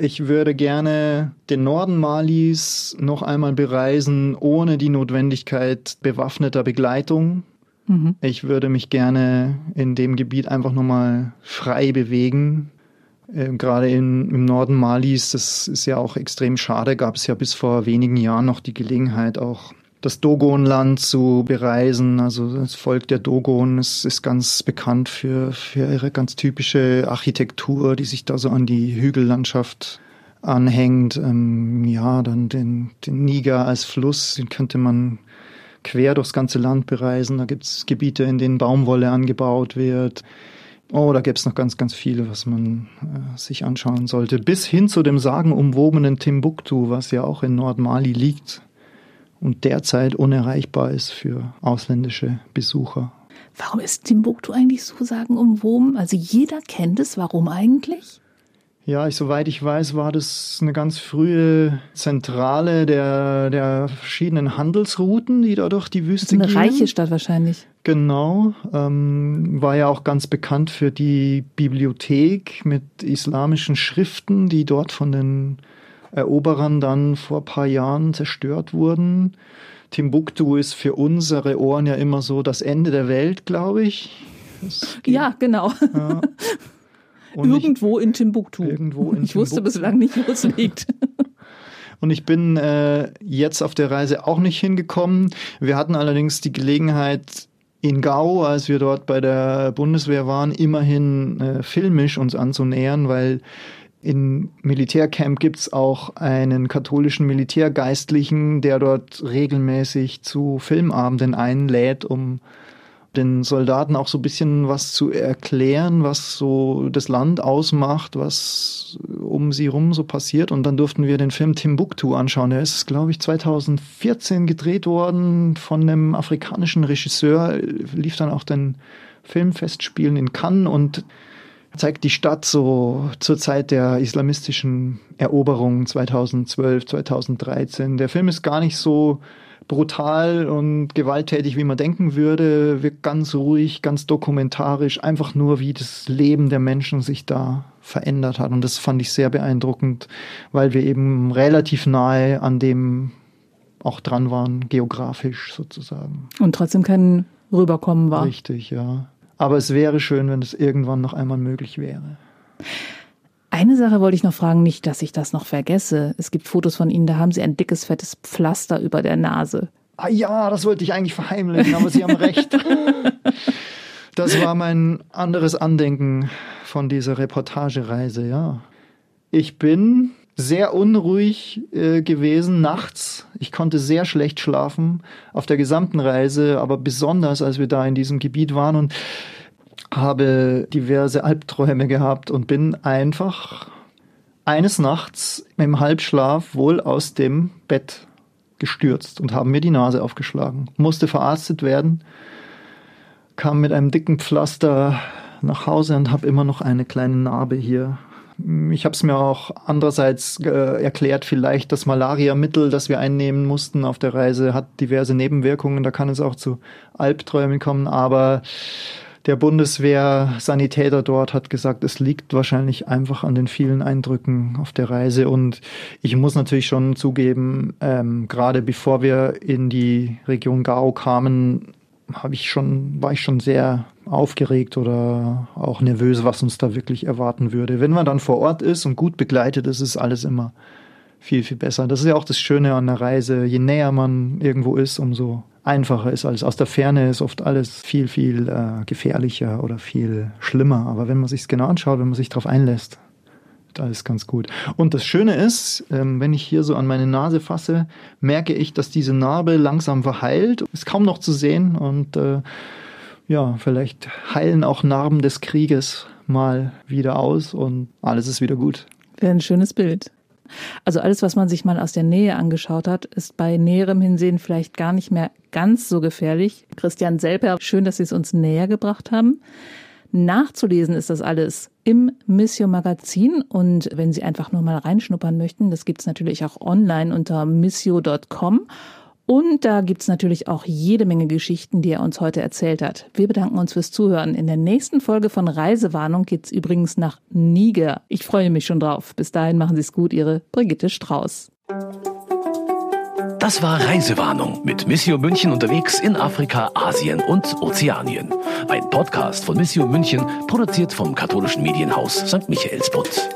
Ich würde gerne den Norden Malis noch einmal bereisen, ohne die Notwendigkeit bewaffneter Begleitung. Mhm. Ich würde mich gerne in dem Gebiet einfach nochmal frei bewegen, äh, gerade in, im Norden Malis, das ist ja auch extrem schade, gab es ja bis vor wenigen Jahren noch die Gelegenheit, auch das Dogonland zu bereisen. Also das Volk der Dogon ist, ist ganz bekannt für, für ihre ganz typische Architektur, die sich da so an die Hügellandschaft anhängt. Ähm, ja, dann den, den Niger als Fluss, den könnte man quer durchs ganze Land bereisen. Da gibt es Gebiete, in denen Baumwolle angebaut wird. Oh, da gäbe es noch ganz, ganz viele, was man äh, sich anschauen sollte. Bis hin zu dem sagenumwobenen Timbuktu, was ja auch in Nordmali liegt und derzeit unerreichbar ist für ausländische Besucher. Warum ist Timbuktu eigentlich so sagenumwoben? Also jeder kennt es. Warum eigentlich? Ja, ich, soweit ich weiß, war das eine ganz frühe Zentrale der, der verschiedenen Handelsrouten, die da durch die Wüste gehen. Eine gehen. reiche Stadt wahrscheinlich. Genau, ähm, war ja auch ganz bekannt für die Bibliothek mit islamischen Schriften, die dort von den Eroberern dann vor ein paar Jahren zerstört wurden. Timbuktu ist für unsere Ohren ja immer so das Ende der Welt, glaube ich. Ja, genau. Ja. irgendwo ich, in Timbuktu. Irgendwo in ich Timbuktu. wusste bislang nicht, wo es liegt. Und ich bin äh, jetzt auf der Reise auch nicht hingekommen. Wir hatten allerdings die Gelegenheit, in Gau, als wir dort bei der Bundeswehr waren, immerhin äh, filmisch uns anzunähern, weil in Militärcamp gibt's auch einen katholischen Militärgeistlichen, der dort regelmäßig zu Filmabenden einlädt, um den Soldaten auch so ein bisschen was zu erklären, was so das Land ausmacht, was um sie rum so passiert. Und dann durften wir den Film Timbuktu anschauen. Der ist, glaube ich, 2014 gedreht worden von einem afrikanischen Regisseur, lief dann auch den Filmfestspielen in Cannes und zeigt die Stadt so zur Zeit der islamistischen Eroberung 2012, 2013. Der Film ist gar nicht so brutal und gewalttätig, wie man denken würde, wirkt ganz ruhig, ganz dokumentarisch, einfach nur, wie das Leben der Menschen sich da verändert hat. Und das fand ich sehr beeindruckend, weil wir eben relativ nahe an dem auch dran waren, geografisch sozusagen. Und trotzdem kein Rüberkommen war. Richtig, ja. Aber es wäre schön, wenn es irgendwann noch einmal möglich wäre. Eine Sache wollte ich noch fragen, nicht, dass ich das noch vergesse. Es gibt Fotos von Ihnen, da haben Sie ein dickes, fettes Pflaster über der Nase. Ah ja, das wollte ich eigentlich verheimlichen, aber Sie haben recht. Das war mein anderes Andenken von dieser Reportagereise, ja. Ich bin sehr unruhig äh, gewesen nachts. Ich konnte sehr schlecht schlafen auf der gesamten Reise, aber besonders als wir da in diesem Gebiet waren und habe diverse Albträume gehabt und bin einfach eines Nachts im Halbschlaf wohl aus dem Bett gestürzt und haben mir die Nase aufgeschlagen. Musste verarztet werden, kam mit einem dicken Pflaster nach Hause und habe immer noch eine kleine Narbe hier. Ich habe es mir auch andererseits äh, erklärt, vielleicht das Malariamittel, das wir einnehmen mussten auf der Reise, hat diverse Nebenwirkungen. Da kann es auch zu Albträumen kommen, aber der Bundeswehr-Sanitäter dort hat gesagt, es liegt wahrscheinlich einfach an den vielen Eindrücken auf der Reise. Und ich muss natürlich schon zugeben, ähm, gerade bevor wir in die Region Gao kamen, habe ich schon, war ich schon sehr aufgeregt oder auch nervös, was uns da wirklich erwarten würde. Wenn man dann vor Ort ist und gut begleitet ist, ist alles immer viel, viel besser. Das ist ja auch das Schöne an der Reise. Je näher man irgendwo ist, umso einfacher ist alles. Aus der Ferne ist oft alles viel, viel äh, gefährlicher oder viel schlimmer. Aber wenn man sich genau anschaut, wenn man sich darauf einlässt, ist alles ganz gut. Und das Schöne ist, ähm, wenn ich hier so an meine Nase fasse, merke ich, dass diese Narbe langsam verheilt. Ist kaum noch zu sehen und äh, ja, vielleicht heilen auch Narben des Krieges mal wieder aus und alles ist wieder gut. Wäre ein schönes Bild. Also alles, was man sich mal aus der Nähe angeschaut hat, ist bei näherem Hinsehen vielleicht gar nicht mehr ganz so gefährlich. Christian Selper, schön, dass Sie es uns näher gebracht haben. Nachzulesen ist das alles im Missio Magazin und wenn Sie einfach nur mal reinschnuppern möchten, das gibt's natürlich auch online unter missio.com und da gibt's natürlich auch jede Menge Geschichten, die er uns heute erzählt hat. Wir bedanken uns fürs Zuhören. In der nächsten Folge von Reisewarnung geht's übrigens nach Niger. Ich freue mich schon drauf. Bis dahin machen Sie's gut, Ihre Brigitte Strauß. Das war Reisewarnung mit Missio München unterwegs in Afrika, Asien und Ozeanien. Ein Podcast von Missio München, produziert vom katholischen Medienhaus St. Michaelsbund.